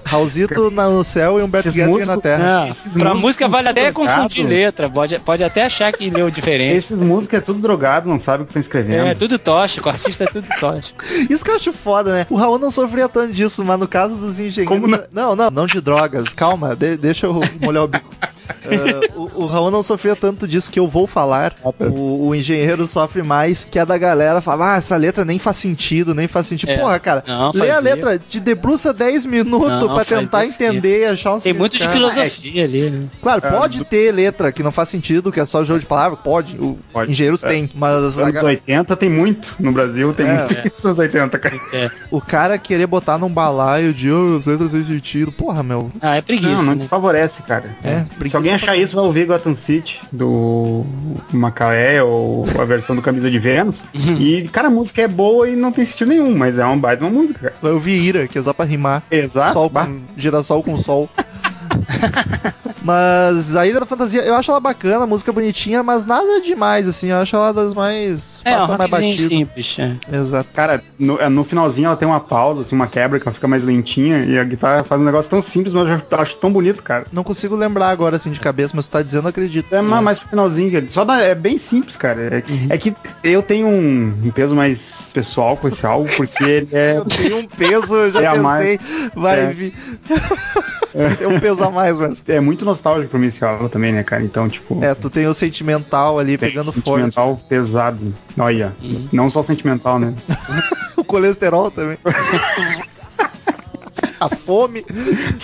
Raulzito no céu e Humberto Gessinger na terra. Esses pra música vale até tudo confundir drogado. letra. Pode, pode até achar que leu diferente. Esses músicos é tudo drogado, não sabe o que tá escrevendo. É, tudo tóxico. O artista é tudo tóxico. Isso que eu acho foda, né? O Raul não sofria tanto disso, mas no caso dos engenheiros. Como não? Não, não, não de drogas. Calma, de- deixa eu molhar o bico. Ah, o, o Raul não sofria tanto disso que eu vou falar. O, o engenheiro sofre mais que a da galera fala: Ah, essa letra nem faz sentido, nem faz sentido. É. Porra, cara, Não, lê a letra, te debruça 10 minutos Não, pra tentar entender e achar um Tem muito de filosofia ali, né? Claro, pode ter letra que não faz sentido, que é só jogo de palavras, pode. O Pode. engenheiros É. tem, mas a Anos ga- 80 tem muito. No Brasil tem É. muito isso nos 80, cara. É. o cara querer botar num balaio de oh, as letras sem sentido, porra, meu. Ah, é preguiça. Não, não né? desfavorece, cara. É, preguiça alguém pra achar isso, vai ouvir Gotham City, do Macaé, ou a versão do Camisa de Vênus. e, cara, a música é boa e não tem sentido nenhum, mas é uma baita uma música, cara. Vai ouvir Ira, que é só pra rimar. Exato. sol com, girassol com sol. Mas a Ilha da Fantasia, eu acho ela bacana, a música bonitinha, mas nada demais, assim. Eu acho ela das mais. É, um passa mais batido. simples. é. Exato. Cara, no, é, no finalzinho ela tem uma pausa, assim, uma quebra que ela fica mais lentinha e a guitarra faz um negócio tão simples, mas eu acho tão bonito, cara. Não consigo lembrar agora, assim, de cabeça, mas tu tá dizendo, eu acredito. É mais, mais pro finalzinho, cara. só dá- é bem simples, cara. É, é que eu tenho um, um peso mais pessoal com esse álbum, porque ele é. Eu tenho um peso, eu já É a pensei. Vai É. vir. tem um peso a mais, mas. É muito nostálgico pra mim esse álbum também, né, cara? Então, tipo. É, tu tem o sentimental ali tem pegando forte. sentimental pesado. Olha, não só sentimental, né? O colesterol também. a fome.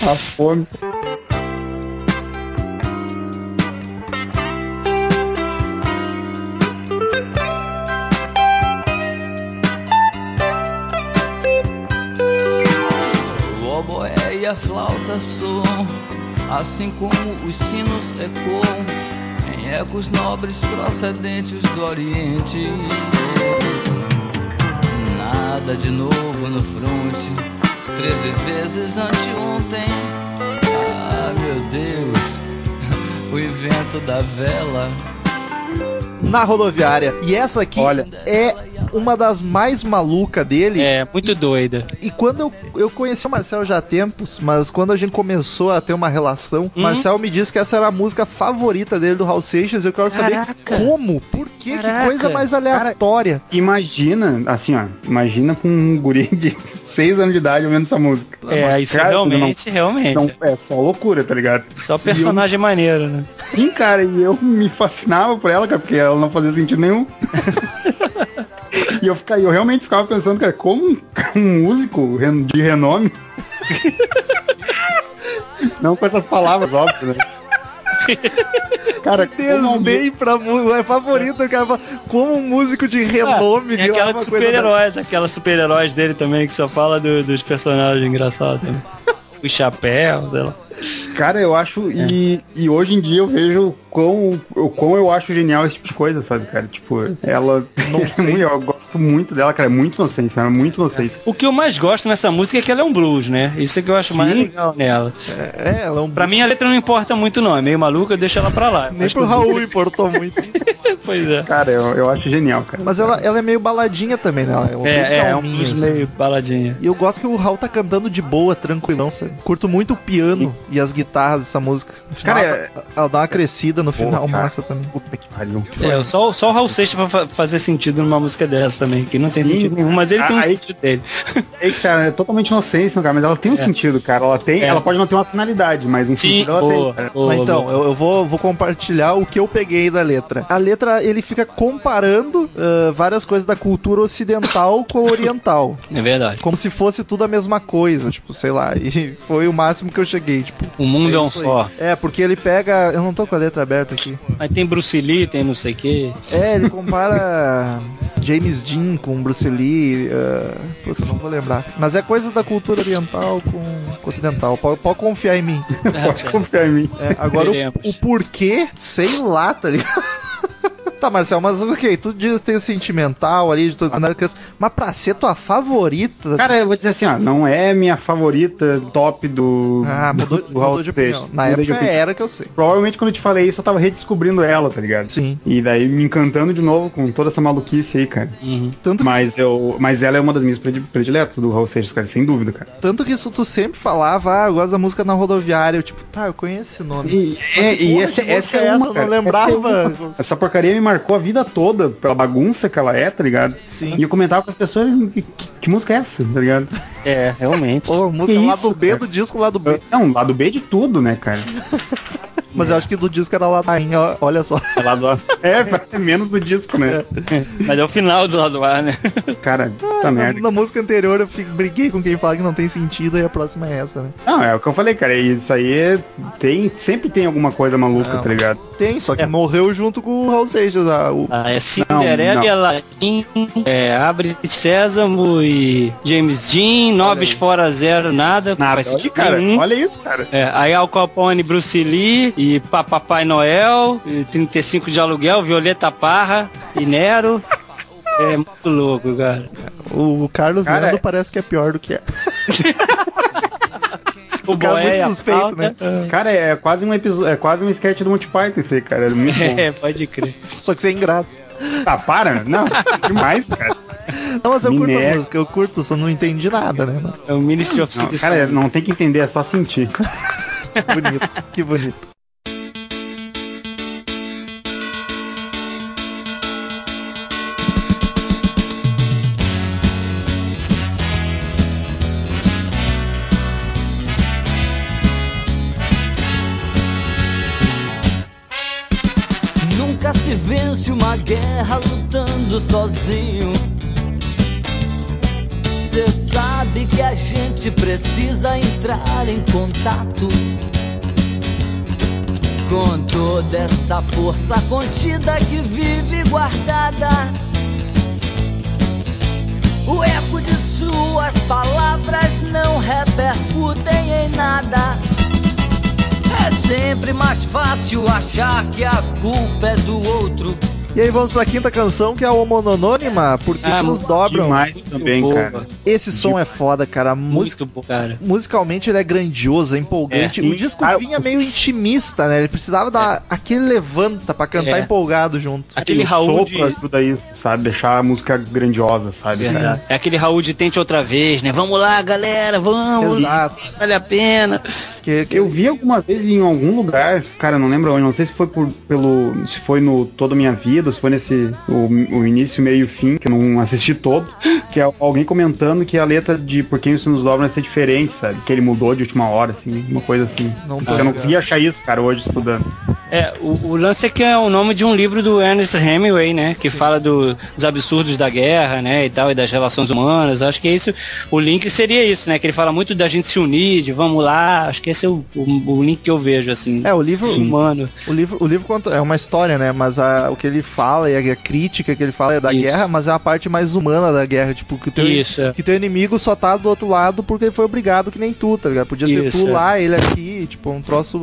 A fome. O oboé e a flauta soam, assim como os sinos ecoam em ecos nobres procedentes do Oriente. Nada de novo no fronte, treze vezes anteontem. Ah, meu Deus, o evento da vela. Na rodoviária. E essa aqui Olha. é uma das mais malucas dele. É, muito doida. E quando eu, eu conheci o Marcel já há tempos, mas quando a gente começou a ter uma relação, o Uhum. Marcel me disse que essa era a música favorita dele do Raul Seixas. Eu quero saber Caraca. como, por quê, que coisa mais aleatória. Imagina, assim, ó. Imagina com um guri de 6 anos de idade ouvindo essa música. É, isso Cara, realmente, realmente. Não, é só loucura, tá ligado? Só personagem maneiro, né? Sim, cara, e eu me fascinava por ela, cara, porque ela não fazia sentido nenhum. e eu, fica, eu realmente ficava pensando, cara, como um músico de renome. não com essas palavras, óbvio, né? Cara, como Desdém pra música. É favorito, cara. fala, Como um músico de renome. Ah, e aquela de coisa da- super-heróis, aquela super-heróis dele também, que só fala do- dos personagens engraçados. Né? O chapéu, sei lá. Cara, eu acho. E, e hoje em dia eu vejo quão, o quão eu acho genial esse tipo de coisa, sabe, cara? Tipo, ela. eu gosto muito dela, cara. É muito inocência, é muito inocência. O que eu mais gosto nessa música é que ela é um blues, né? Isso é que eu acho mais Sim. legal nela. É, ela é um. Pra mim a letra não importa muito, não. É meio maluca, eu deixo ela pra lá. Nem Acho pro que- Raul importou muito. Pois é. Cara, eu, eu acho genial, cara. Mas ela, ela é meio baladinha também, né? Ela é, É, é, é um blues assim. meio baladinha. E eu gosto que o Raul tá cantando de boa, tranquilão, sabe? Curto muito o piano e as guitarras dessa música. No final, Cara, ela, é- ela dá uma crescida no final, cara. massa também. Puta que pariu. É, só, só o Raul Seixas pra fa- fazer sentido numa música dessa também, que não tem Sim. sentido nenhum, mas ele tem um Aí- sentido dele. É que, cara, é totalmente inocência, cara, mas ela tem um sentido, cara. Ela tem, É. ela pode não ter uma finalidade, mas um Sim, sentido ela boa, tem. boa, Mas então, boa. eu, eu vou, vou compartilhar o que eu peguei da letra. A letra, ele fica comparando ah, várias coisas da cultura ocidental com a oriental. É verdade. Como se fosse tudo a mesma coisa, tipo, sei lá. E foi o máximo que eu cheguei, tipo. O mundo é, um isso aí. só. É, porque ele pega. Eu não tô com a letra aberta aqui. Aí tem Bruce Lee, tem não sei o quê. É, ele compara James Dean com Bruce Lee. Uh, puta, não vou lembrar. Mas é coisa da cultura oriental com, com ocidental. Pode, pode confiar em mim. Pode confiar em mim. É, agora, o, o porquê, sei lá, tá ligado? Tá, Marcel, mas ok, tu diz que tem o sentimental ali de todas as crianças, mas pra ser tua favorita. Cara, eu vou dizer assim, ó, não é minha favorita top do. ah, mudou, do Raul mudou de opinião. Seixas. Na de época opinião. era que eu sei. Provavelmente quando eu te falei isso, eu tava redescobrindo ela, tá ligado? Sim. E daí me encantando de novo com toda essa maluquice aí, cara. Tanto que, Mas eu. Mas ela é uma das minhas predi- prediletas do Raul Seixas, cara, sem dúvida, cara. tanto que isso tu sempre falava, ah, eu gosto da música na rodoviária. Eu, tipo, tá, eu conheço esse nome. E, é, e essa, essa é é uma, essa? Eu cara. não lembrava. Essa, é uma. Essa porcaria me marcou a vida toda pela bagunça que ela é, tá ligado? Sim. E eu comentava com as pessoas, que, que- música é essa, tá ligado? É, realmente. Pô, música Que lá isso, B cara? do disco lá do B. Não, lado B de tudo, né, cara? Mas eu acho que do disco era lá da Inha, ó, olha só. É lado A. É, vai ser menos do disco, né? Mas é o final do lado A, né? Cara, puta merda. na música anterior eu fico, briguei com quem fala que não tem sentido e a próxima é essa, né? Não, é o que eu falei, cara. Isso aí é- tem, sempre tem alguma coisa maluca, Não. tá ligado? Tem, só que morreu junto com o Raul Seixas. ah, o- Ah, é Cinderela não. e Aladdin, é, Abre Sésamo e James Dean, Noves Fora Zero, nada. Nada. faz Olha, cara, nenhum. olha isso, cara. É, aí Al Capone, Bruce Lee, e Pa- Papai Noel, e 35 de aluguel, Violeta Parra e Nero. É muito louco, cara. O Carlos Cara, Lando é- parece que é pior do que é. O cara boé muito e a suspeito, né? Cara, é quase um episódio, é quase um sketch do Monty Python isso aí, cara. É muito bom. É, pode crer. Só que sem graça. Ah, para! Não, demais, cara. Não, mas eu curto a música, eu curto, só não entendi nada, né? Mas É o Ministry of Não, City cara, não tem que entender, é só sentir. que bonito, que bonito. Sozinho. Cê sabe que a gente precisa entrar em contato com toda essa força contida que vive guardada. O eco de suas palavras não repercutem em nada. É sempre mais fácil achar que a culpa é do outro. E aí vamos pra quinta canção, que é a Homononônima, porque Ah, se nos dobram. Demais também, boa. cara. Esse som é foda, cara. A música Muito bom, cara. musicalmente ele é grandioso, é empolgante. É, o disco Ah, vinha meio intimista, né? Ele precisava dar aquele levanta pra cantar É. empolgado junto. Aquele Raul sopro de. ajuda isso, sabe? Deixar a música grandiosa, sabe? É aquele Raul de tente outra vez, né? Vamos lá, galera, vamos. Exato. Vale a pena. Que, que- Eu vi alguma vez em algum lugar, cara, não lembro onde, não sei se foi por, pelo. se foi no Toda Minha Vida, se foi nesse. O, o início, meio e fim, que eu não assisti todo, que é alguém comentando que a letra de Por quem os sinos dobram vai ser diferente, sabe? Que ele mudou de última hora, assim, uma coisa assim. Não eu não consegui achar isso, cara, hoje estudando. É, o, o lance é que é o nome de um livro do Ernest Hemingway, né? Que fala do- dos absurdos da guerra, né? E tal, e das relações humanas. Acho que é isso. O link seria isso, né? Que ele fala muito da gente se unir, de vamos lá. Acho que esse é o, o- o link que eu vejo, assim. É, o livro, humano. o livro, o livro conta- é uma história, né? Mas a- o que ele fala e a, crítica que ele fala é da Isso. guerra, mas é a parte mais humana da guerra, tipo que o teu, Isso, é. que teu inimigo só tá do outro lado porque ele foi obrigado que nem tu, tá ligado? Podia ser Isso, tu é. lá, ele aqui, tipo um troço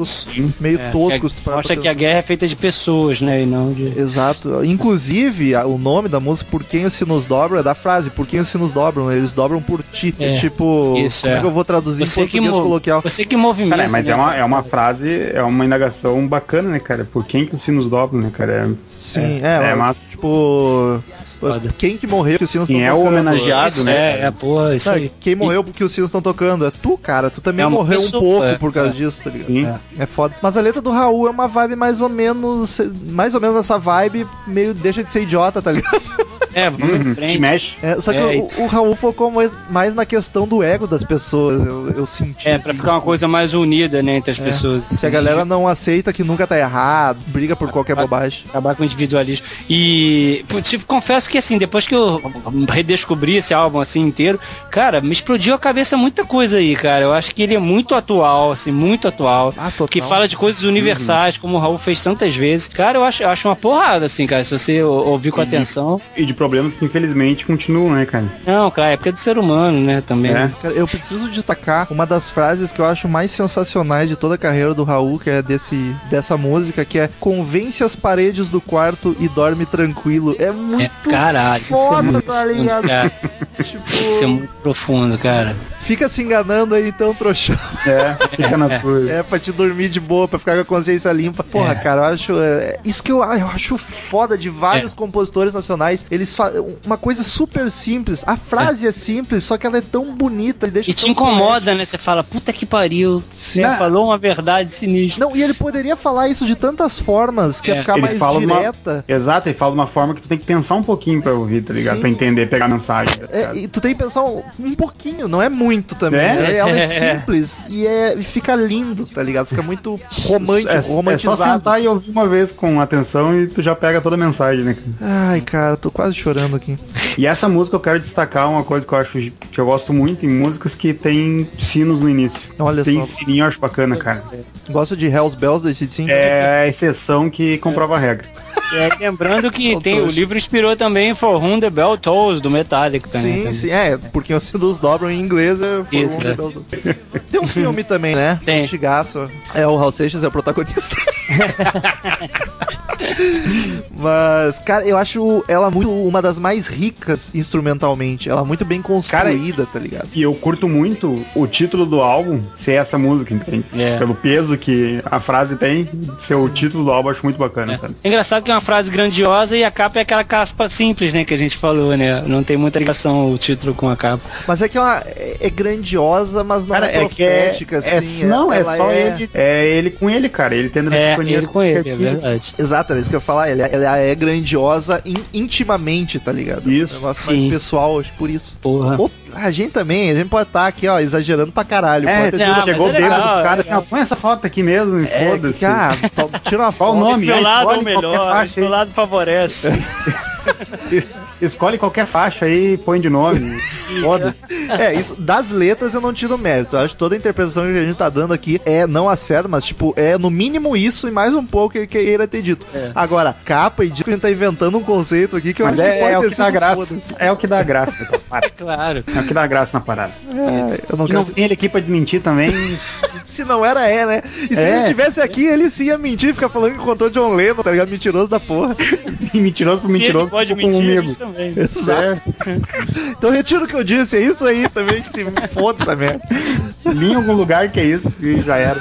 meio É, tosco. é, parar mostra pra que a guerra é feita de pessoas, né? E não de. Exato. Inclusive, o nome da música Por Quem os Sinos Dobram é da frase Por quem os sinos dobram? Eles dobram por ti. É, tipo, isso, como é. é. que eu vou traduzir Você em que, português mo- coloquial? você que movimenta. Cara, mas né, é uma, essa é uma frase. é uma indagação bacana, né, cara? Por quem que os sinos dobram, né, cara? É, Sim, é, é ó, massa. Tipo, Foda. quem que morreu que os sinos Quem estão é o tocando? homenageado, Isso, né, é, é, porra, isso Não, aí. quem morreu porque os sinos estão tocando? É tu, cara. Tu também É morreu pessoa, um pouco é, por causa é. disso, tá ligado? Sim. É foda. Mas a letra do Raul é uma vibe mais ou menos. Mais ou menos essa vibe, meio deixa de ser idiota, tá ligado? É, vamos em Uhum, frente. te mexe. É, só que É, o, o Raul focou mais, mais na questão do ego das pessoas. Eu, eu senti. É, assim. pra ficar uma coisa mais unida, né, entre as pessoas. Se a galera não aceita que nunca tá errado, briga por qualquer bobagem. Acabar com o individualismo. E pô, te confesso que assim, depois que eu redescobri esse álbum assim inteiro, cara, me explodiu a cabeça muita coisa aí, cara. Eu acho que ele é muito atual, assim, muito atual. Ah, total. Que fala de coisas universais, como o Raul fez tantas vezes. Cara, eu acho, eu acho uma porrada, assim, cara, se você ou- ouvir com atenção. E de problemas que infelizmente continuam, né, cara? Não, cara, é porque é do ser humano, né, também. É. Cara, eu preciso destacar uma das frases que eu acho mais sensacionais de toda a carreira do Raul, que é desse, dessa música, que é convence as paredes do quarto e dorme tranquilo. É muito É, caralho, isso é foda, muito tá profundo, ligado? cara. Tipo, Isso é muito profundo, cara. Fica se enganando aí então, trouxão. É, fica na tua. É, pra te dormir de boa, pra ficar com a consciência limpa. Porra, É. cara, eu acho. é, isso que eu, eu acho foda de vários compositores nacionais. Eles fazem uma coisa super simples. A frase é. simples, só que ela é tão bonita. E, deixa E te incomoda, né? Você fala, puta que pariu. Sim. Você falou uma verdade sinistra. Não, e ele poderia falar isso de tantas formas, que É, ia ficar Ele mais fala de uma- direta. Exato, ele fala de uma forma que tu tem que pensar um pouquinho pra ouvir, tá ligado? Sim. Pra entender, pegar a mensagem. tá É, e tu tem que pensar um, um pouquinho, não é muito também. É? Ela é simples e, é, fica lindo, tá ligado? Fica muito romântico, é, é só romantizado. sentar e ouvir uma vez com atenção e tu já pega toda a mensagem, né? Ai, cara, tô quase chorando aqui. E essa música eu quero destacar uma coisa que eu acho que eu gosto muito em músicas que tem sinos no início. Olha tem só. sininho, eu acho bacana, cara. Gosto de Hells Bells desse sim. É a exceção que comprova a regra. É, lembrando que tem, o livro inspirou também For Whom the Bell Tolls, do Metallica também. Sim, também. sim, é, porque os sinos dobram em inglês. Isso, um Tem um filme também, né? Tem. Antigaço. É, o Raul Seixas é o protagonista. Mas, cara, eu acho ela muito uma das mais ricas instrumentalmente. Ela é muito bem construída, tá ligado? E eu curto muito o título do álbum ser essa música, entende? É. Pelo peso que a frase tem, ser o título do álbum, eu acho muito bacana, sabe? É engraçado que é uma frase grandiosa e a capa é aquela caspa simples, né, que a gente falou, né? Não tem muita ligação o título com a capa. Mas é que ela é, é grandiosa, mas não Cara, é é que é, profética, é- assim. não, é só ele, é ele com ele, cara, ele tendo É, epifania ele com ele, é verdade. Exato, era isso que eu ia falar. Ela, ela é grandiosa in- intimamente, tá ligado? Isso. É um negócio Sim. mais pessoal, acho por isso. Porra. A gente também, a gente pode estar aqui, ó, exagerando pra caralho. É, pode ter não, chegou é bêbado legal, do cara é assim, ó, põe essa foto aqui mesmo, É, foda-se. ah, to- tira uma Qual o foto. nome? Esse meu é, lado é o melhor, esse meu lado favorece. Es- Escolhe qualquer faixa aí e põe de nome. Foda. É, isso, das letras eu não tiro mérito. Eu acho que toda a interpretação que a gente tá dando aqui é não acerta, mas tipo, é no mínimo isso e mais um pouco que ele ter dito. Agora, capa e disco, a gente tá inventando um conceito aqui que eu Mas acho é, que pode é o que dá graça. É o que dá graça. então, claro. É o que dá graça na parada. É, eu não quero não tem ele aqui pra desmentir também. Se não era, é, né? E se É. ele tivesse aqui, ele sim ia mentir, ficar falando que encontrou John Lennon, tá ligado? Mentiroso da porra. Mentiroso pro mentiroso pode mentir, comigo. também. Exato. Então retiro o que eu disse, é isso aí também, que se foda essa merda. Li em algum lugar que é isso e já era.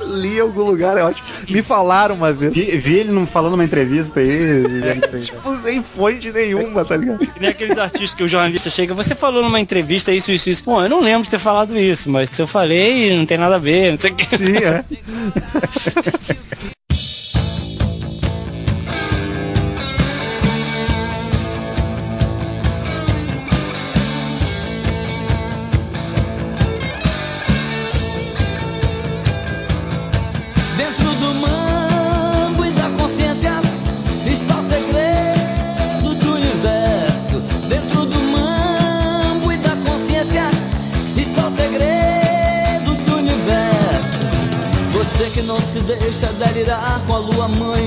Ali em algum lugar, é ótimo. Me falaram uma vez. Vi, vi ele não falando numa entrevista aí. e- Tipo, sem fonte nenhuma, tá ligado? Que nem aqueles artistas que o jornalista chega, você falou numa entrevista isso, isso, isso. Pô, eu não lembro de ter falado isso, mas se eu falei, não tem nada a ver, não sei o que. Sim, é. com a lua mãe,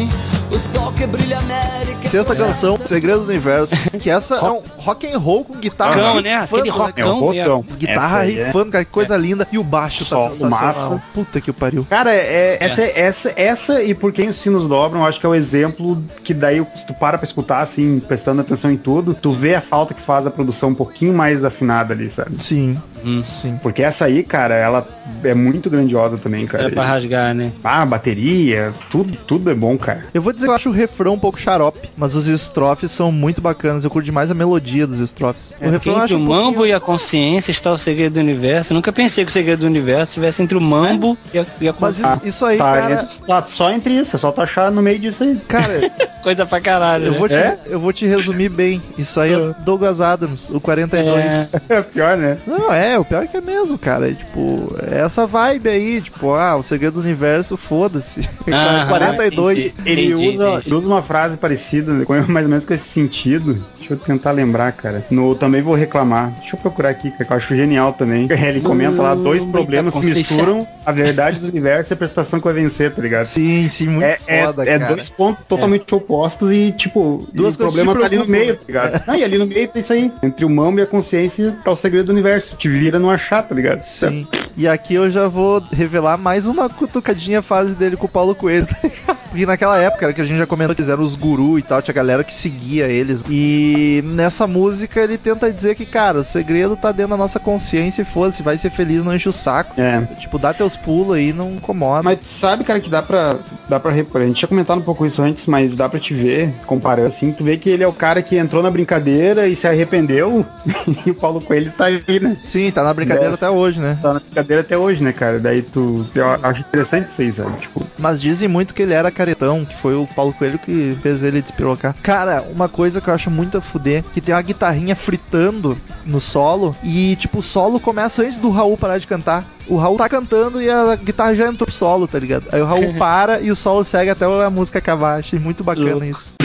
Sexta canção, Segredo do Universo. Que essa é um rock and roll com guitarra. Rockão, né? rifando, Aquele É um rockão Essa aí é- rifando, cara, que coisa linda. E o baixo tá Solo sensacional. massa. Puta que o pariu. Cara, é, essa, essa, essa e por quem os sinos dobram, eu acho que é o exemplo que daí, se tu para pra escutar, assim, prestando atenção em tudo, tu vê a falta que faz a produção um pouquinho mais afinada ali, sabe? Sim, sim. Porque essa aí, cara, ela é muito grandiosa também, cara. É pra rasgar, né? Ah, bateria, tudo, tudo é bom, cara. Eu vou dizer que eu acho o refrão um pouco xarope, mas os estrofes são muito bacanas. Eu curto demais a melodia dos estrofes. o refrão Entre o um mambo pouquinho... e a consciência está o segredo do universo. Eu nunca pensei que o segredo do universo estivesse entre o mambo e a, e a Mas consciência. isso, isso aí, tá, cara... entre- tá só entre isso, é só tu achar no meio disso aí. Cara, Coisa pra caralho. eu né? vou, te, É? eu vou te resumir bem. Isso aí é Douglas Adams, o 42. É pior, né? Não, é, o pior é que é mesmo, cara. É, tipo, é essa vibe aí, tipo, ah, o segredo do universo, foda-se. Ah, 42. entendi. Ele Entendi, usa, entendi. Usa uma frase parecida, com- mais ou menos com esse sentido. Deixa eu tentar lembrar, cara. No Também Vou Reclamar. Deixa eu procurar aqui, que eu acho genial também. Ele comenta lá, dois problemas se misturam, a verdade do universo e a prestação que vai vencer, tá ligado? Sim, sim, muito É, é, foda, é cara. dois pontos totalmente opostos e, tipo, Duas e o problema te tá ali no meio, tá ligado? Ah, e ali no meio tá isso aí. Entre o mambo e a consciência tá o segredo do universo. Te vira no achar, tá ligado? Sim. E aqui eu já vou revelar mais uma cutucadinha fase dele com o Paulo Coelho. tá ligado? Porque naquela época, era que a gente já comentou que eles eram os gurus e tal, tinha galera que seguia eles. E nessa música ele tenta dizer que, cara, o segredo tá dentro da nossa consciência e foda-se, vai ser feliz, não enche o saco. É. Tipo, dá teus pulos aí, não incomoda. Mas tu sabe, cara, que dá pra, dá pra. A gente tinha comentado um pouco isso antes, mas dá pra te ver, comparando assim, tu vê que ele é o cara que entrou na brincadeira e se arrependeu. e o Paulo Coelho tá aí, né? Sim, tá na brincadeira Dessa. até hoje, né? Tá na brincadeira até hoje, né, cara? Daí tu. Eu acho interessante isso aí, sabe? Tipo, Mas dizem muito que ele era caretão, que foi o Paulo Coelho que fez ele despirocar. Cara, uma coisa que eu acho muito a fuder, que tem uma guitarrinha fritando no solo, e tipo, o solo começa antes do Raul parar de cantar. O Raul tá cantando e a guitarra já entrou pro solo, tá ligado? Aí o Raul para e o solo segue até a música acabar. Achei muito bacana Louco. isso.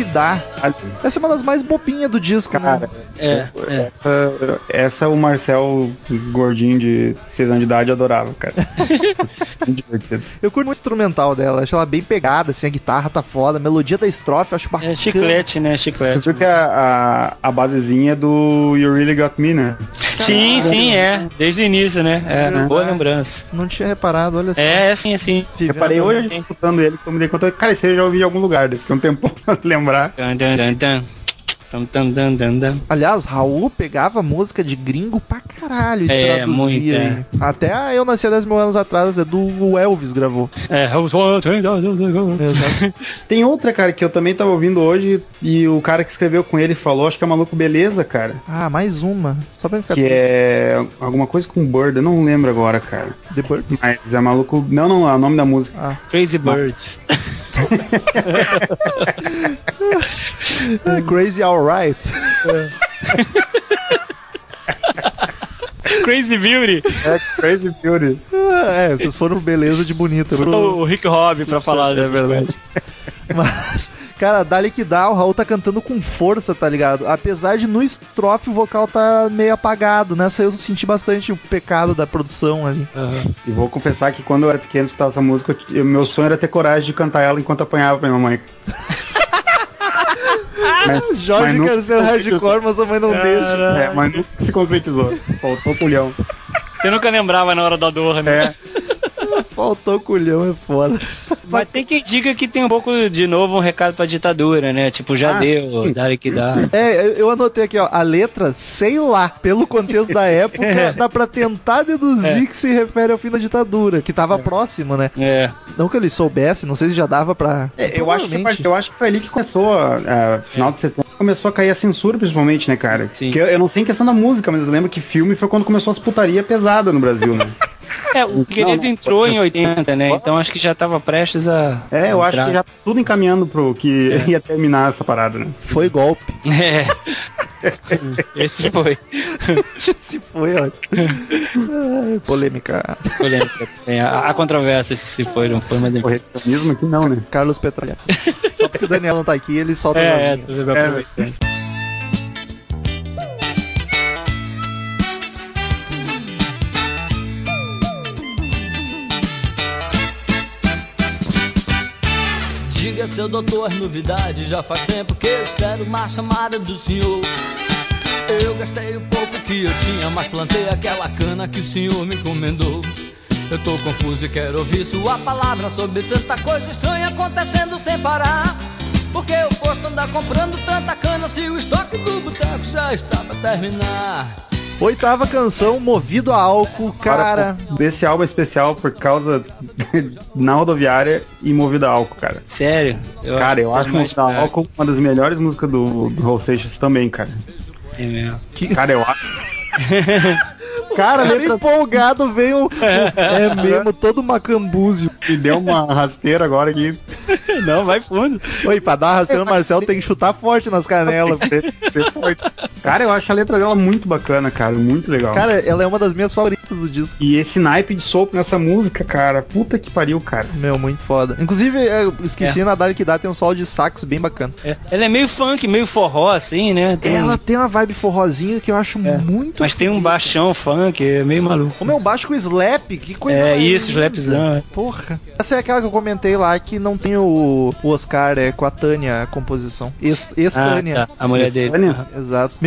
dá. Essa é uma das mais bobinhas do disco, Cara, né? É, é. essa, essa o Marcel gordinho de 6 anos de idade adorava, cara. Divertido. Eu curto o instrumental dela, acho ela bem pegada, assim, a guitarra tá foda, a melodia da estrofe acho bacana. É chiclete, né? Você Chiclete. viu que a, a, a basezinha é do You Really Got Me, né? Sim, sim, é. Desde o início, né? É, boa lembrança. Não tinha reparado, olha só. É, é assim, assim. Reparei hoje escutando ele que eu me dei conta. Cara, esse eu já ouvi em algum lugar, fiquei um tempo pra lembrar. Aliás, Raul pegava música de gringo pra caralho e É, traduzia. muito, é. Até a Eu Nasci há 10 mil anos atrás, é do Elvis gravou. É, Exato. Tem outra, cara, que eu também tava ouvindo hoje e o cara que escreveu com ele falou, acho que é Maluco Beleza, cara. ah, mais uma. Só pra ficar Que é alguma coisa com Bird, eu não lembro agora, cara. The Birds. Mas é maluco. Não, não, é o nome da música. Ah, Crazy Bird. Crazy Alright. Crazy Beauty. É Crazy Beauty. é, vocês foram beleza de bonita. pro- O Rick Hobby pra falar. É verdade. Mas, cara, dali que dá, o Raul tá cantando com força, tá ligado? Apesar de no estrofe o vocal tá meio apagado. Nessa eu senti bastante o pecado da produção ali. E vou confessar que quando eu era pequeno escutava essa música, eu- meu sonho era ter coragem de cantar ela enquanto apanhava pra minha mãe. mas, Jorge mas quer ser hardcore, mas a mãe não deixa. É, mas nunca se concretizou. Faltou culhão. Você nunca lembrava na hora da dor, né? É, Faltou culhão, é foda. Mas tem quem diga que tem um pouco, de novo, um recado pra ditadura, né? Tipo, já Ah, deu, dá que dá. É, eu- anotei aqui, ó, a letra, sei lá, pelo contexto da época, dá pra tentar deduzir que se refere ao fim da ditadura, que tava próximo, né? É. Não que ele soubesse, não sei se já dava pra... É, eu, acho que, eu acho que foi ali que começou, a, a final de setembro, começou a cair a censura, principalmente, né, cara? Sim. Porque eu, eu não sei em questão da música, mas eu lembro que filme foi quando começou as putaria pesada no Brasil, né? É, o querido não. entrou em 80, né? Então acho que já tava prestes a. É, eu a acho que entrar. já tudo encaminhando pro que ia terminar essa parada, né? Foi golpe. É. Esse foi. Se foi, ótimo. Polêmica. Polêmica. É, a, a controvérsia se foi, não foi, mas. Correcionismo aqui não, né? Carlos Petralha. Só porque o Daniel não tá aqui, ele solta É, é, É, Diga seu doutor as novidades, já faz tempo que eu espero uma chamada do senhor. Eu gastei o pouco que eu tinha, mas plantei aquela cana que o senhor me encomendou. Eu tô confuso e quero ouvir sua palavra sobre tanta coisa estranha acontecendo sem parar. Porque eu posto andar comprando tanta cana se o estoque do boteco já está pra terminar. Oitava canção, Movido a Álcool, cara. Desse álbum especial por causa na rodoviária e movido a álcool, cara. Sério? Eu Cara, eu acho Movido a álcool uma das melhores músicas do, do Raul Seixas também, cara. É mesmo. Cara, eu acho. Cara, letra empolgado veio. É mesmo, todo macambúzio. me deu uma rasteira agora aqui. Não, vai fundo. Oi, pra dar rasteiro no Marcel tem que chutar forte nas canelas. Ser- ser forte. Cara, eu acho a letra dela muito bacana, cara. Muito legal. Cara, ela é uma das minhas favoritas do disco. E esse naipe de sopro nessa música, cara. Puta que pariu, cara. Meu, muito foda. Inclusive, eu esqueci, na Dark dá tem um solo de sax bem bacana. É. Ela é meio funk, meio forró, assim, né? Tem- Ela tem uma vibe forrozinha que eu acho muito. Mas tem um baixão funk, é meio maluco. Como é um baixo com slap, que coisa É isso, slapzão. é. Porra. Essa é aquela que eu comentei lá que não tem o, o Oscar, é com a Tânia a composição. Ex- Ah, tá. A mulher dele. Tânia?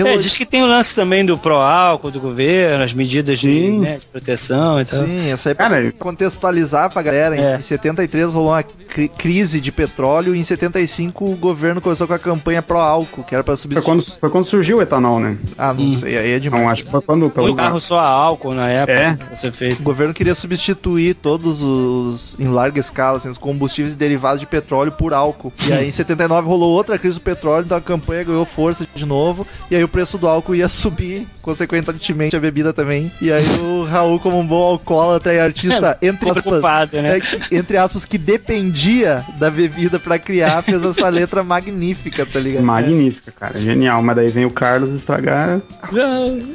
É, diz que tem o lance também do pró-álcool do governo, as medidas de, né, de proteção e tal. Sim, essa é pra Cara, contextualizar pra galera. É. Em 73 rolou uma cri- crise de petróleo e em 75 o governo começou com a campanha pró-álcool, que era pra Foi substituir. quando, foi quando surgiu o etanol, né? Ah, não sei, aí é demais. Não, acho que foi quando. pelo- Um carro só a álcool na época É. pra ser feito. O governo queria substituir todos os, em larga escala, assim, os combustíveis derivados de petróleo por álcool. E aí em 79 rolou outra crise do petróleo, então a campanha ganhou força de novo. E aí o preço do álcool ia subir, consequentemente a bebida também. E aí o Raul, como um bom alcoólatra e artista, entre aspas, né? é, que- entre aspas, que dependia da bebida pra criar, fez essa letra magnífica, tá ligado? Magnífica, cara. Genial. Mas daí vem o Carlos estragar,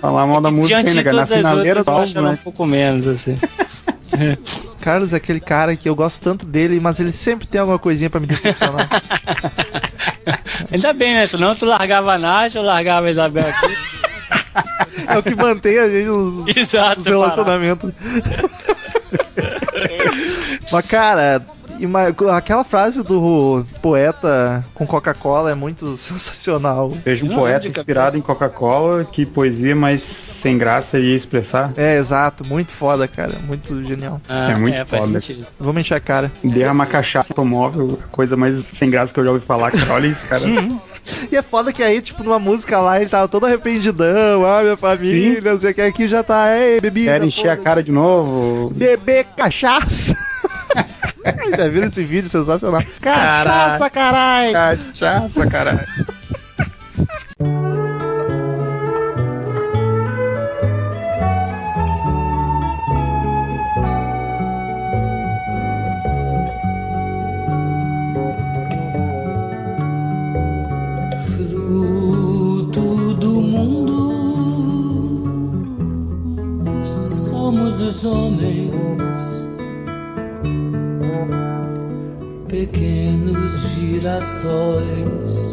falar mal da música Diante ainda, de cara. Na finaleira ela um né? pouco menos, assim. Carlos é aquele cara que eu gosto tanto dele, mas ele sempre tem alguma coisinha pra me decepcionar. Ainda bem, né? Senão tu largava a Nath, eu largava a Isabel aqui. É o que mantém a gente nos, Exato. nos relacionamentos. Mas, cara, ima- aquela frase do poeta com Coca-Cola é muito sensacional. Vejo um poeta inspirado em Coca-Cola, que poesia, mas sem graça ia expressar. É, exato, muito foda, cara. Muito genial. Ah, É muito faz foda. Vamos encher a cara. Derramar cachaça automóvel, coisa mais sem graça que eu já ouvi falar, cara. Olha isso, cara. E é foda que aí, tipo, numa música lá, ele tava todo arrependidão, ah, minha família, não sei o que, aqui já tá, ei, bebida. Quero encher a foda-se. cara de novo. Beber cachaça. Já viram esse vídeo sensacional? Cachaça, caralho! Cachaça, caralho.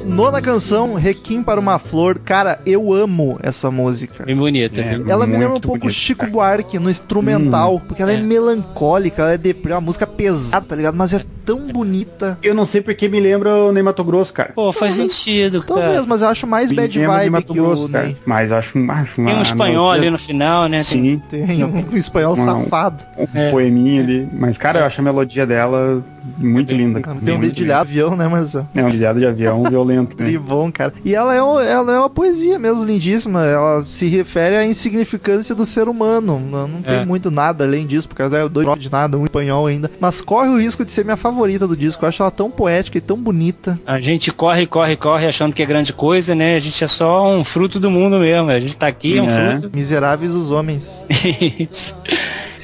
Nona canção, Requiem para uma Flor. Cara, eu amo essa música. Bem bonita, É. viu? Ela me lembra um pouco bonito, Chico cara. Buarque no instrumental, porque ela é, É. melancólica, ela é deprê, uma música pesada, tá ligado? Mas é tão bonita. Eu não sei porque me lembra o Ney Mato Grosso, cara. Pô, faz sentido, Talvez, cara. mas eu acho mais Me bad vibe Mato que o Grosso, cara. Ney. Mas acho, acho uma... Tem um espanhol ali no final, né? Tem- Sim, Tem um espanhol Não. safado. um É. poeminha ali. Mas, cara, eu acho a melodia dela muito linda. cara. Tem um dedilhado de avião, né, Marcelo? É um dedilhado de avião violento, né? Que bom, cara. E ela é, um- ela é uma poesia mesmo, lindíssima. Ela se refere à insignificância do ser humano. Não, não tem É. muito nada além disso, porque ela é dois de nada, um espanhol ainda. Mas corre o risco de ser minha favorita do disco. Eu acho ela tão poética e tão bonita. A gente corre, corre, corre achando que é grande coisa, né? A gente é só um fruto do mundo mesmo. A gente tá aqui, é um É. fruto. Miseráveis os homens. Isso.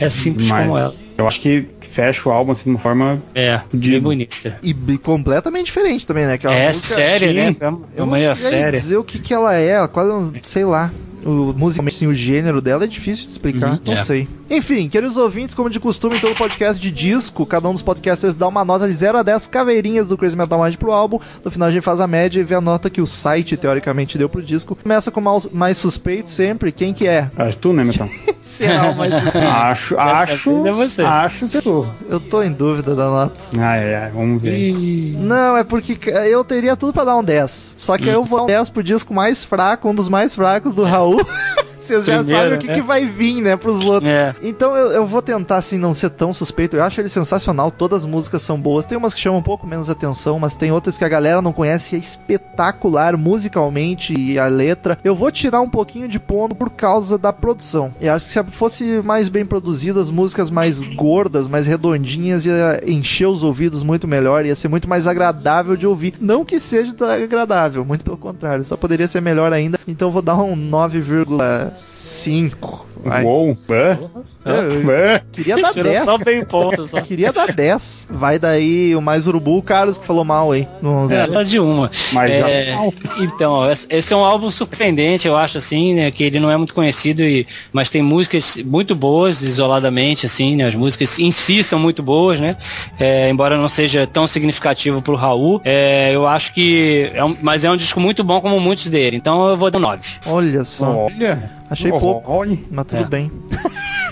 é simples Mas como ela. eu acho que fecha o álbum assim de uma forma. É, De- bem bonita. E completamente diferente também, né? Que uma É música- séria, sim. né? É Eu uma sei séria. dizer o que, que ela é, ela quase, sei lá. O, musicalmente, assim, o gênero dela é difícil de explicar, Uhum, não é. sei. Enfim, queridos ouvintes, como de costume, em todo podcast de disco, cada um dos podcasters dá uma nota de 0 a 10 caveirinhas do Crazy Metal Mind pro álbum. No final a gente faz a média e vê a nota que o site, teoricamente, deu pro disco. Começa com o mais, mais suspeito sempre, quem que é? Acho tu, né, Metão? Será o mais suspeito? acho, acho. é você. Acho que tu. Eu tô em dúvida da nota. Ah, é, é, vamos ver. Não, é porque eu teria tudo pra dar um 10. Só que eu vou dar um 10 pro disco mais fraco, um dos mais fracos do Raul. Vocês já Primeiro, sabem o que, né? que vai vir, né, pros outros. É. Então eu, eu vou tentar, assim, não ser tão suspeito. Eu acho ele sensacional, todas as músicas são boas. Tem umas que chamam um pouco menos atenção, mas tem outras que a galera não conhece e é espetacular musicalmente e a letra. Eu vou tirar um pouquinho de ponto por causa da produção. Eu acho que se fosse mais bem produzidas, músicas mais gordas, mais redondinhas, ia encher os ouvidos muito melhor, ia ser muito mais agradável de ouvir. Não que seja agradável, muito pelo contrário, só poderia ser melhor ainda. Então eu vou dar um 9,5. Vai. Uou, Hã? queria dar tirou 10. só bem ponto, só. Queria dar 10. Vai daí o mais urubu, o Carlos que falou mal aí. No- É, de uma. Mas É, já. então, ó, esse- é um álbum surpreendente, eu acho, assim, né? Que ele não é muito conhecido, e, mas tem músicas muito boas, isoladamente, assim, né? As músicas em si são muito boas, né? É, embora não seja tão significativo pro Raul, é, eu acho que. É um, mas é um disco muito bom, como muitos dele. Então eu vou dar um 9. Olha só. Olha. Achei Oh, pouco. Olha. Mas tudo É. bem.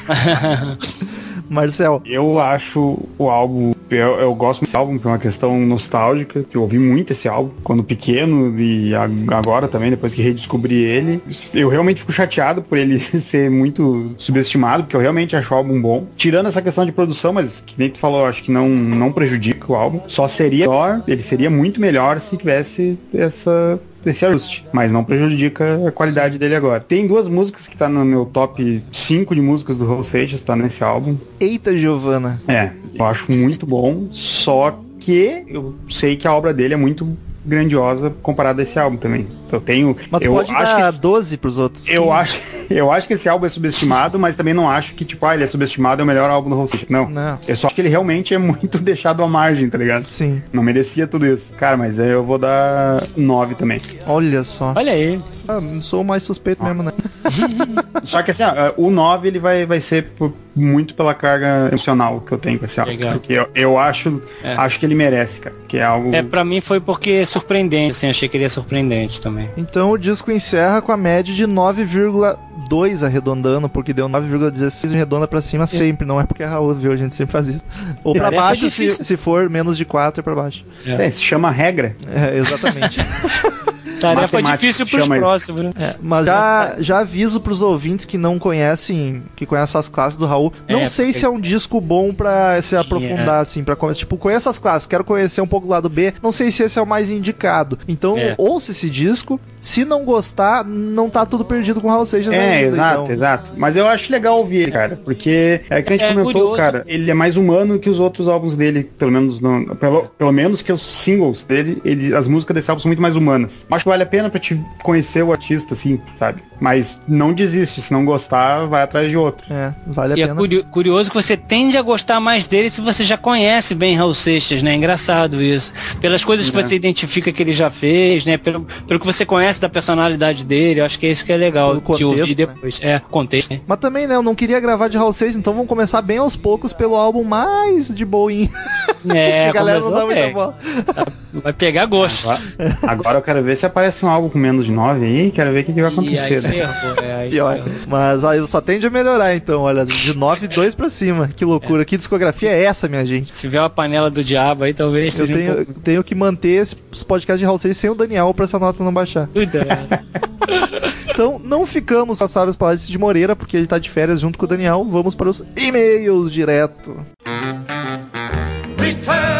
Marcel. Eu acho o álbum. Eu, eu gosto desse álbum por uma questão nostálgica. que Eu ouvi muito esse álbum quando pequeno e a- agora também, depois que redescobri ele. Eu realmente fico chateado por ele ser muito subestimado, porque eu realmente acho o álbum bom. Tirando essa questão de produção, mas que nem tu falou, acho que não, não prejudica o álbum. Só seria melhor, ele seria muito melhor se tivesse essa esse ajuste, mas não prejudica a qualidade dele agora. Tem duas músicas que tá no meu top 5 de músicas do Raul Seixas, tá nesse álbum. Eita, Giovana. É, eu acho muito bom, só que eu sei que a obra dele é muito grandiosa comparada a esse álbum também. Eu tenho. Mas tu eu pode acho dar que 12 pros outros. eu acho, eu acho que esse álbum é subestimado, mas também não acho que, tipo, ah, ele é subestimado, é o melhor álbum do Hole Não. Não. Eu só acho que ele realmente é muito deixado à margem, tá ligado? Sim. Não merecia tudo isso. Cara, mas aí eu vou dar 9 também. Olha só. Olha aí. Ah, não sou o mais suspeito mesmo, né? Só que assim, ó, o 9 ele vai, vai ser por- muito pela carga emocional que eu tenho com esse álbum. Legal. Porque eu, eu acho, É. acho que ele merece, cara. Que é algo. É, pra mim foi porque é surpreendente, assim, achei que ele é surpreendente também. Então o disco encerra com a média de 9,2 arredondando, porque deu 9,16 arredonda pra cima sempre, não é porque é Raul, viu? A gente sempre faz isso. Ou pra Tarefa baixo, se, difícil. se for menos de 4 é pra baixo. É, se chama regra. É, exatamente. Tarefa difícil pros próximos, né? É, mas já, já aviso pros ouvintes que não conhecem, que conhecem as classes do Raul. Não É, sei porque- se é um disco bom pra se aprofundar, é. assim, pra começar. Tipo, conheço as classes, quero conhecer um pouco do lado B. Não sei se esse é o mais indicado. Então, É. ouça esse disco. Se não gostar, não tá tudo perdido com o Raul Seixas É, ainda, exato, então. exato. Mas eu acho legal ouvir ele, cara. Porque é que a gente É comentou, curioso. cara. Ele é mais humano que os outros álbuns dele, pelo menos no, pelo, pelo menos que os singles dele, ele, as músicas desse álbum são muito mais humanas. Acho vale a pena pra te conhecer o artista, assim, sabe? Mas não desiste, se não gostar, vai atrás de outro. É, vale a E é pena. curio- curioso que você tende a gostar mais dele se você já conhece bem Raul Seixas, né? Engraçado isso. Pelas coisas que É. você identifica que ele já fez, né? Pelo, pelo que você conhece da personalidade dele, eu acho que é isso que é legal Pelo de contexto, ouvir né? depois. É, contexto, né? Mas também, né, eu não queria gravar de Raul Seixas, então vamos começar bem aos poucos pelo álbum mais de boinha. É, que a galera não dá muita bola. Vai pegar gosto. Agora eu quero ver se aparece um álbum com menos de 9 aí, quero ver o que, que vai acontecer. aí né? é, aí Pior. Mas aí só tende a melhorar, então, olha, de 9, 2 pra cima. Que loucura. Que discografia é essa, minha gente? Se tiver uma panela do diabo aí, talvez Eu seja um tenho, pouco... tenho que manter esse podcast de Raul Seixas sem o Daniel pra essa nota não baixar. Cuidado. Então, não ficamos com as sábias palavras de Moreira, porque ele tá de férias junto com o Daniel. Vamos para os e-mails direto. Return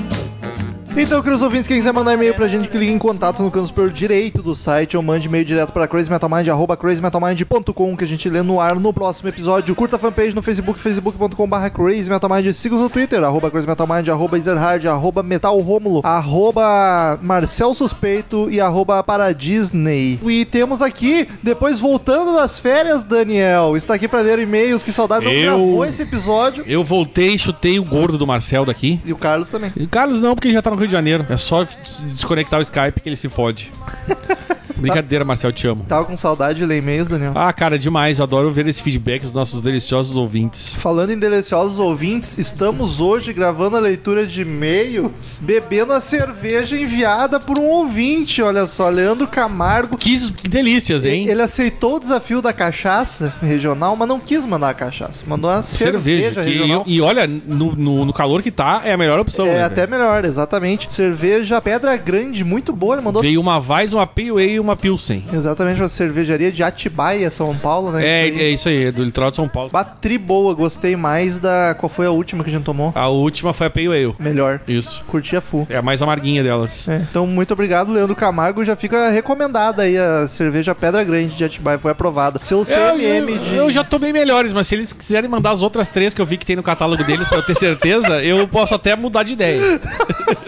Então, queridos ouvintes, quem quiser mandar e-mail pra gente, que ligue em contato no canto superior direito do site ou mande e-mail direto pra crazymetalmind, arroba crazymetalmind.com, que a gente lê no ar no próximo episódio. Curta a fanpage no Facebook, facebook.com.br crazymetalmind. Siga-nos no Twitter, arroba crazymetalmind, arroba ezerhard, arroba metalromulo, arroba marcel suspeito e arroba paradisney. E temos aqui, depois voltando das férias, Daniel, está aqui pra ler e-mails, que saudade, não Eu- gravou esse episódio. Eu voltei, chutei o gordo do Marcel daqui. E o Carlos também. E o Carlos não, porque já tá no Rio de Janeiro. É só des- desconectar o Skype que ele se fode. Brincadeira, Marcel, te amo. Tava com saudade de ler e-mails, Daniel. Ah, cara, demais. Eu adoro ver esse feedback dos nossos deliciosos ouvintes. Falando em deliciosos ouvintes, estamos hoje gravando a leitura de e-mails, bebendo a cerveja enviada por um ouvinte, olha só, Leandro Camargo. Que, que delícias, hein? Ele aceitou o desafio da cachaça regional, mas não quis mandar a cachaça. Mandou uma cerveja, Cerveja. regional. e, e olha, no, no- no calor que tá, é a melhor opção. é né, até velho? melhor, exatamente. Cerveja Pedra Grande, muito boa. Ele mandou Veio uma Weiss, uma Pale Ale e uma Pilsen. exatamente uma cervejaria de Atibaia, São Paulo, né? É, Isso aí. é isso aí, do litoral de São Paulo. Bah, tri boa, gostei mais da. Qual foi a última que a gente tomou? A última foi a Pale Ale. Melhor. Isso. Curti a full. É a mais amarguinha delas. É, então, muito obrigado, Leandro Camargo. Já fica recomendada aí a cerveja Pedra Grande de Atibaia, foi aprovada. Seu Eu, CMM eu- de. eu já tomei melhores, mas se eles quiserem mandar as outras três que eu vi que tem no catálogo deles pra eu ter certeza, eu posso até mudar de ideia.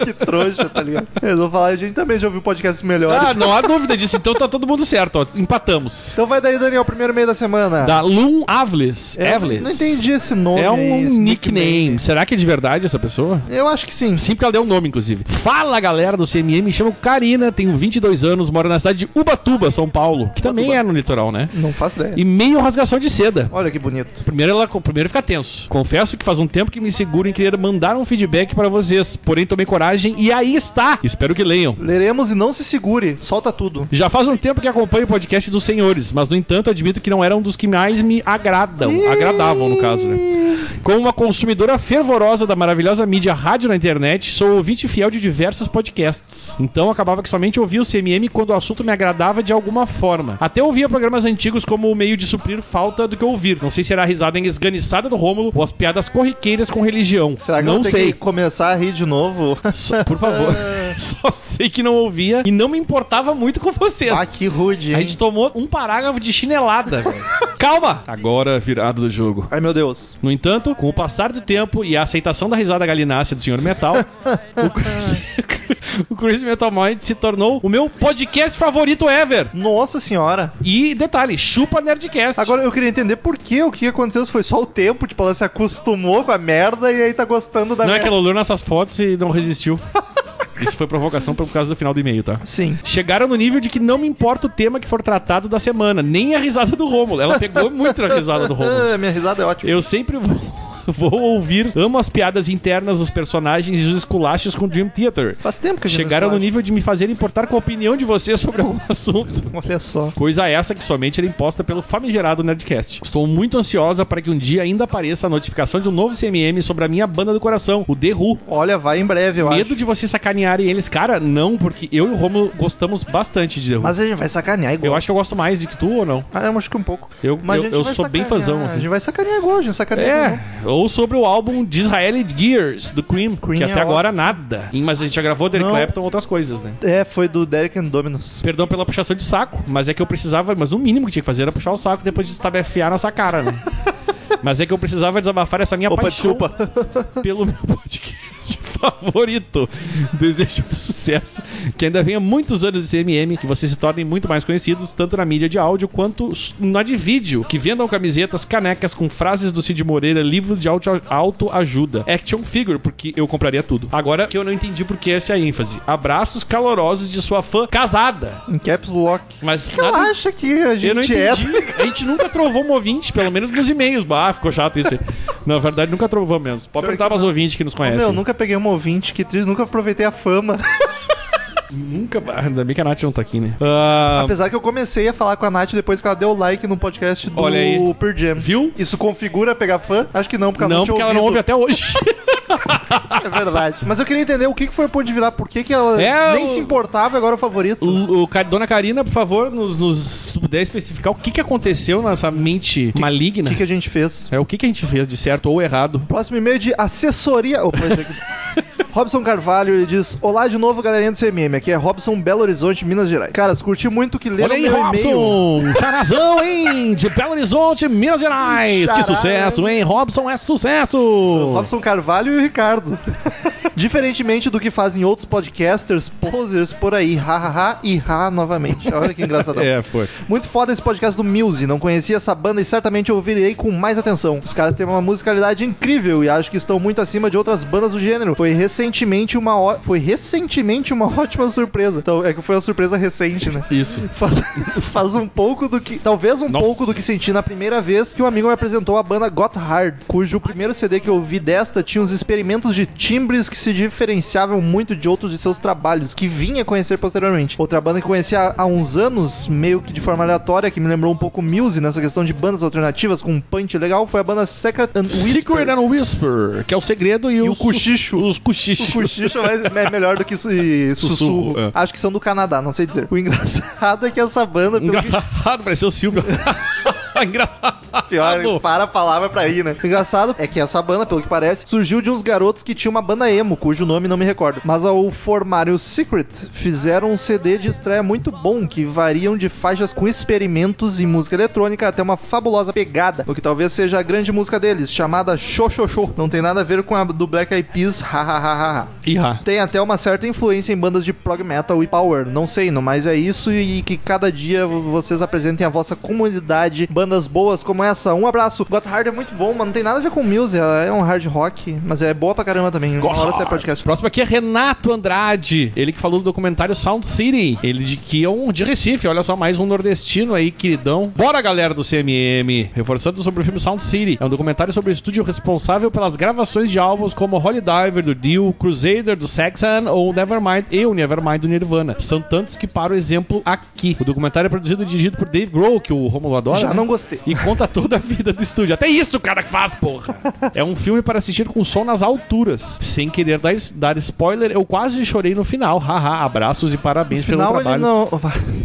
Que trouxa, tá ligado? Eu vou falar, a gente também já ouviu podcasts melhores. Ah, não há dúvida disso. Então tá todo mundo certo, ó. Empatamos. Então vai daí, Daniel, primeiro meio da semana. Da Loon Avles. Avles. Não entendi esse nome. É um esse nickname. Será que é de verdade essa pessoa? Eu acho que sim. Sim, porque ela deu um nome, inclusive. Fala, galera do CMM. Me chamo Karina, tenho 22 anos, moro na cidade de Ubatuba, São Paulo. Que também é no litoral, né? Não faço ideia. E meio rasgação de seda. Olha que bonito. Primeiro, ela, primeiro fica tenso. Confesso que faz um tempo que me seguro em querer mandar um feedback pra vocês. Porém, tomei coragem e aí está. Espero que leiam. Leremos e não se segure. Solta tudo. Já faz um tempo que acompanho o podcast dos senhores, mas no entanto admito que não era um dos que mais me agradam. Agradavam, no caso, né? Como uma consumidora fervorosa da maravilhosa mídia rádio na internet, sou ouvinte fiel de diversos podcasts. Então acabava que somente ouvia o CMM quando o assunto me agradava de alguma forma. Até ouvia programas antigos como o meio de suprir falta do que ouvir. Não sei se era a risada esganiçada do Rômulo ou as piadas corriqueiras com religião. Será que não eu sei. que começar a rir de novo? Só- Por favor. Só sei que não ouvia e não me importava muito com vocês. ah, que rude, A hein? gente tomou um parágrafo de chinelada, velho. calma! Agora virado do jogo. Ai, meu Deus. No entanto, com o passar do tempo e a aceitação da risada galinácea do Sr. Metal, o, Crazy, o Crazy Metal Mind se tornou o meu podcast favorito ever. Nossa senhora. E detalhe, chupa Nerdcast. Agora eu queria entender por que o que aconteceu. Se foi só o tempo, tipo, ela se acostumou com a merda e aí tá gostando da não é que merda. ela olhou nessas fotos e não resistiu. Isso foi provocação por causa do final do e-mail, tá? Sim. Chegaram no nível de que não me importa o tema que for tratado da semana, nem a risada do Rômulo. Ela pegou muito a risada do Rômulo. Ah, minha risada é ótima. Eu sempre vou, vou ouvir, amo as piadas internas dos personagens e os esculachos com Dream Theater. Faz tempo que a gente Chegaram no nível de me fazer importar com a opinião de vocês sobre algum assunto. Olha só. Coisa essa que somente era imposta pelo famigerado Nerdcast. Estou muito ansiosa para que um dia ainda apareça a notificação de um novo CMM sobre a minha banda do coração, o The Who. Olha, vai em breve, eu Medo acho. de vocês sacanearem eles. Cara, não, porque eu e o Romulo gostamos bastante de The Who. Mas a gente vai sacanear igual. Eu acho que eu gosto mais do que tu ou não? Ah, eu acho que um pouco. Eu, Mas eu, eu sou bem sacanear, fãzão. A assim. gente vai sacanear igual, a gente sacaneia. É, ou sobre o álbum Disraeli Gears, do Cream, Cream que é até agora nada. Mas a gente já gravou Derek Não. Clapton e outras coisas, né? É, foi do Derek and Dominus. Perdão pela puxação de saco, mas é que eu precisava, mas o mínimo que tinha que fazer era puxar o saco depois de estabefiar nossa cara, né? Mas é que eu precisava desabafar essa minha Opa, paixão desculpa. pelo meu podcast favorito. Desejo de sucesso, que ainda venha muitos anos de CMM, que vocês se tornem muito mais conhecidos, tanto na mídia de áudio quanto na de vídeo, que vendam camisetas, canecas com frases do Cid Moreira, livro de auto- autoajuda, action figure, porque eu compraria tudo. Agora que eu não entendi por que essa ênfase. Abraços calorosos de sua fã casada. Em caps lock. Mas que ela acha que a gente é? A gente nunca trovou um ouvinte, pelo menos nos e-mails. Ah, ficou chato isso aí. Na verdade, nunca trovou mesmo. Pode perguntar para os ouvintes que nos conhecem. Meu, nunca peguei um ouvinte, que triste, nunca aproveitei a fama. Nunca. Ainda bem que a Nath não tá aqui, né? Ah, Apesar que eu comecei a falar com a Nath depois que ela deu like no podcast do Olha aí. Pearl Jam. Viu? Isso configura pegar fã? Acho que não, porque ela não, não, tinha porque ela não ouve ouvido. até hoje. É verdade. Mas eu queria entender o que que foi o ponto de virar. Por que, que ela É, nem o- se importava e agora é o favorito? O, o Ca- Dona Karina, por favor, nos, nos se puder especificar o que, que aconteceu nessa mente maligna. O que, que a gente fez? É o que, que a gente fez de certo ou errado. Próximo e-mail de assessoria. Opa, esse aqui. Robson Carvalho, ele diz: Olá de novo, galerinha do CMM. Aqui é Robson Belo Horizonte, Minas Gerais. Caras, curti muito que leram Olha aí, meu. Robson! Charazão, hein? De Belo Horizonte, Minas Gerais! Que sucesso, hein? Robson é sucesso! Robson Carvalho e o Ricardo. Diferentemente do que fazem outros podcasters, posers por aí, hahaha e ha novamente. Olha que engraçadão. É, foi. Muito foda esse podcast do Muse. Não conhecia essa banda e certamente ouvirei com mais atenção. Os caras têm uma musicalidade incrível e acho que estão muito acima de outras bandas do gênero. Foi recentemente uma ó- foi recentemente uma ótima surpresa. Então, é que foi uma surpresa recente, né? Isso. Faz, faz um pouco do que. Talvez um Nossa. pouco do que senti na primeira vez que um amigo me apresentou a banda Got Hard, cujo primeiro CD que eu vi desta tinha uns experimentos de timbres que se diferenciavam muito de outros de seus trabalhos, que vinha a conhecer posteriormente. Outra banda que conheci há, há uns anos, meio que de forma aleatória, que me lembrou um pouco Muse nessa questão de bandas alternativas com um punch legal, foi a banda Secret and Whisper. Secret and Whisper, que é o segredo e, E o, o cochicho. Os cochichos. O cochicho é melhor do que su- sussurro. Sussurro, é. Acho que são do Canadá, não sei dizer. O engraçado é que essa banda, pelo que Engraçado, pareceu o Silvio. Engraçado. Pior, para a palavra pra ir, né? O engraçado é que essa banda, pelo que parece, surgiu de uns garotos que tinham uma banda emo, cujo nome não me recordo. Mas ao formarem o Secret, fizeram um CD de estreia muito bom, que variam de faixas com experimentos em música eletrônica até uma fabulosa pegada, o que talvez seja a grande música deles, chamada Show. Não tem nada a ver com a do Black Eyed Peas, hahaha. Tem até uma certa influência em bandas de prog metal e power, não sei, não, mas é isso e que cada dia vocês apresentem a vossa comunidade, bandas boas como essa. Um abraço. Got Hard é muito bom, mas não tem nada a ver com Muse, ela é um hard rock, mas é boa pra caramba também. Uma hora sai podcast. Próximo aqui é Renato Andrade. Ele que falou do documentário Sound City. Ele de que é um de Recife. Olha só, mais um nordestino aí, queridão. Bora, galera do CMM. Reforçando sobre o filme Sound City. É um documentário sobre o estúdio responsável pelas gravações de álbuns como Holy Diver do Dio, Crusader do Saxon ou Nevermind e o Nevermind do Nirvana. São tantos que para o exemplo aqui. O documentário é produzido e dirigido por Dave Grohl, que o Romulo adora. Já né? não gostei. E conta toda a vida do estúdio. Até isso o cara que faz, porra. É um filme para assistir com som nas alturas. Sem querer dar, dar spoiler, eu quase chorei no final. Haha, abraços e parabéns pelo trabalho. não.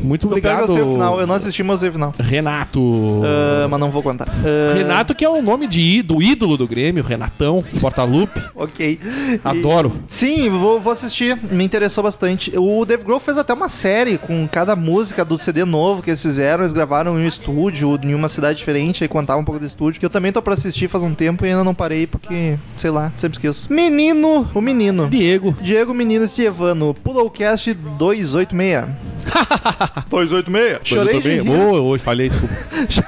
Muito Eu obrigado. eu final, eu não assisti, mas eu final. Renato. Ah, mas não vou contar. Ah, Renato, que é o nome de, do ídolo do Grêmio, Renatão, Portalupe. Ok. E- Adoro. Sim, vou, vou assistir. Me interessou bastante. O Dave Grohl fez até uma série com cada música do CD novo que eles fizeram. Eles gravaram em um estúdio, em uma cidade diferente, aí contava um pouco do estúdio, que eu também tô pra assistir faz um tempo e ainda não parei porque, sei lá, sempre esqueço. Menino, o menino. Diego. Diego Menino Cievano, Pulowcast 286. 286? Chorei de rir. Ô, hoje falei, desculpa.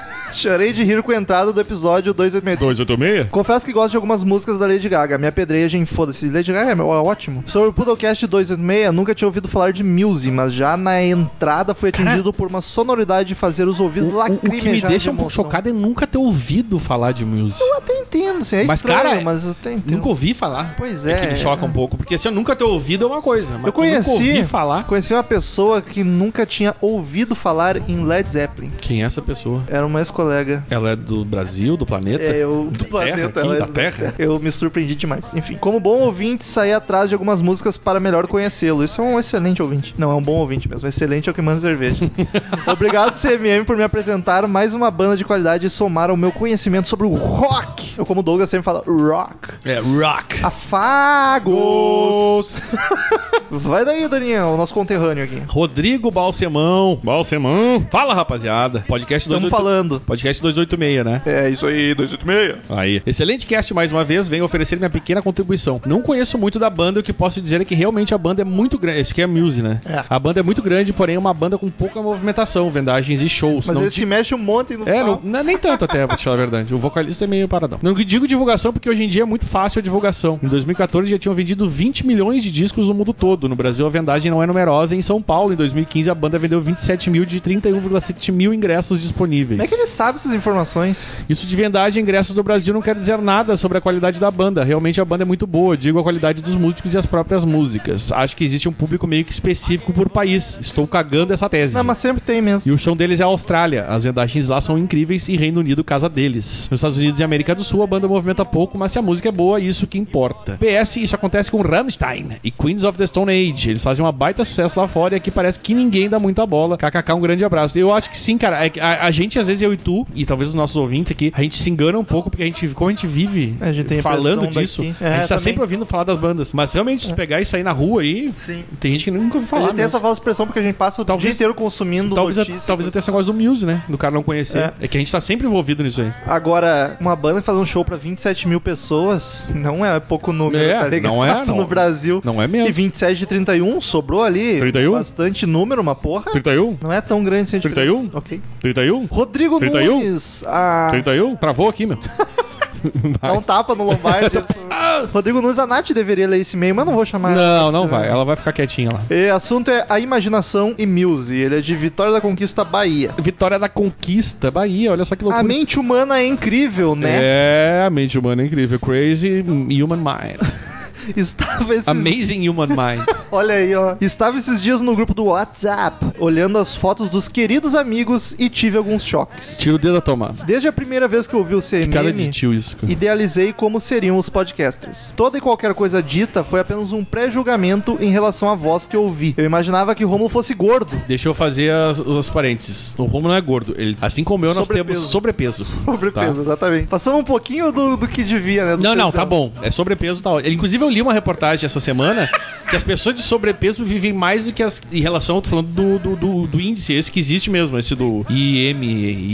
Chorei de rir com a entrada do episódio 286. 286? Confesso que gosto de algumas músicas da Lady Gaga. Minha pedrejagem, foda-se. Lady Gaga é, é ótimo. Sobre o Poodlecast 286, nunca tinha ouvido falar de Muse, mas já na entrada fui atingido por uma sonoridade de fazer os ouvidos O, o lacrimejar que me de deixa um pouco chocado é nunca ter ouvido falar de Muse. Eu até entendo, assim, é Mas, estranho, cara, mas eu até entendo. Nunca ouvi falar. Pois É que é. me choca um pouco, porque se eu nunca ter ouvido é uma coisa, mas Eu tu nunca conheci, ouvi falar. conheci uma pessoa que nunca tinha ouvido falar em Led Zeppelin. Quem é essa pessoa? Era uma ex-colega. Ela é do Brasil, do planeta? É, eu, do Terra, aqui, ela é da do- Terra? Eu me surpreendi demais. Enfim, como bom ouvinte, saí atrás de algumas músicas para melhor conhecê-lo. Isso é um excelente ouvinte. Não, é um bom ouvinte mesmo. Excelente é o que manda cerveja. Obrigado, CMM, por me apresentar mais uma banda de qualidade e somar ao meu conhecimento sobre o rock. Eu, como o Douglas sempre fala, rock. É, rock. Afagos! Vai daí, Daniel, o nosso conterrâneo aqui. Rodrigo Balsemão. Balsemão. Fala, rapaziada. Podcast Estamos 286. falando. Podcast 286, né? É isso aí, 286. Aí. Excelente cast mais uma vez, venho oferecer minha pequena contribuição. Não conheço muito da banda, o que posso dizer é que realmente a banda é muito grande. Isso aqui é a Muse, né? É. A banda é muito grande, porém é uma banda com pouca movimentação, vendagens e shows. Mas Não ele di- se mexe um monte no É, não, não- nem tanto até, pra te falar a verdade. O vocalista é meio paradão. Não digo divulgação porque hoje em dia é muito fácil a divulgação. Em 2014 já tinham vendido 20 milhões de discos no mundo todo. No Brasil a vendagem não é numerosa. Em São Paulo, em 2015, a banda vendeu 27 mil de 31,7 mil ingressos disponíveis. Como é que ele sabe essas informações? Isso de vendagem e ingressos do Brasil não quer dizer nada sobre a qualidade da banda. Realmente a banda é muito boa. Digo a qualidade dos músicos e as próprias músicas. Acho que existe um público meio que específico por país. Estou cagando essa tese. Não, mas sempre tem mesmo. E o chão deles é a Austrália. As vendagens lá são incríveis e Reino Unido casa deles. Nos Estados Unidos e América do Sul a banda movimenta pouco, mas se a música é boa, isso que importa. PS, isso acontece com Rammstein e Queens of the Stone Age. Eles fazem uma baita sucesso lá fora e aqui parece que ninguém dá muita bola. KKK, um grande abraço. Eu acho que sim, cara. É A, a gente, às vezes, eu e tu, e talvez os nossos ouvintes aqui, a gente se engana um pouco porque a gente, como a gente vive A gente falando disso, daqui. a É, gente tá também. sempre ouvindo falar das bandas. Mas realmente, se tu pegar e sair na rua aí, Sim. tem gente que nunca ouviu falar. Ele tem né? essa falsa expressão porque a gente passa o Talvez- dia inteiro consumindo Talvez, notícias. talvez até esse negócio do Muse, né? Do cara não conhecer. É. É. que a gente tá sempre envolvido nisso aí. Agora, uma banda fazer um show pra 27 mil pessoas não é pouco número, É, tá ligado? não é, não. no Brasil. Não é mesmo. E 27 de 31 sobrou ali 31? bastante número, uma porra. 31? Não é tão grande assim. a diferença. 31? Ok. 31? Rodrigo 31? Nunes. Ah, 31? Travou aqui, meu. dá um tapa no Lombardi. Rodrigo Nunes, a Nath deveria ler esse e-mail, mas não vou chamar. Não, não vai. Ela vai ficar quietinha lá. E assunto é a imaginação e Muse. Ele é de Vitória da Conquista, Bahia. Vitória da Conquista, Bahia. Olha só que loucura. A mente humana é incrível, né? É, a mente humana é incrível. Crazy Human Mind. Estava esses... Amazing Human Mind. Olha aí, ó. Estava esses dias no grupo do WhatsApp, olhando as fotos dos queridos amigos e tive alguns choques. Tira o dedo da tomada. Desde a primeira vez que eu ouvi o Cara de CMM, tio isso. cara. idealizei como seriam os podcasters. Toda e qualquer coisa dita foi apenas um pré-julgamento em relação à voz que eu ouvi. Eu imaginava que Romulo fosse gordo. Deixa eu fazer as, os parênteses. O Romulo não é gordo. Ele, assim como eu, nós Sobrepeso. temos sobrepeso. Sobrepeso, Tá? exatamente. Passamos um pouquinho do, do que devia, né? do Não, não, tá bom. É sobrepeso, tá ótimo. Inclusive, eu li uma reportagem essa semana que as pessoas de sobrepeso vivem mais do que as. Em relação, eu tô falando do, do, do, do índice, esse que existe mesmo, esse do IM,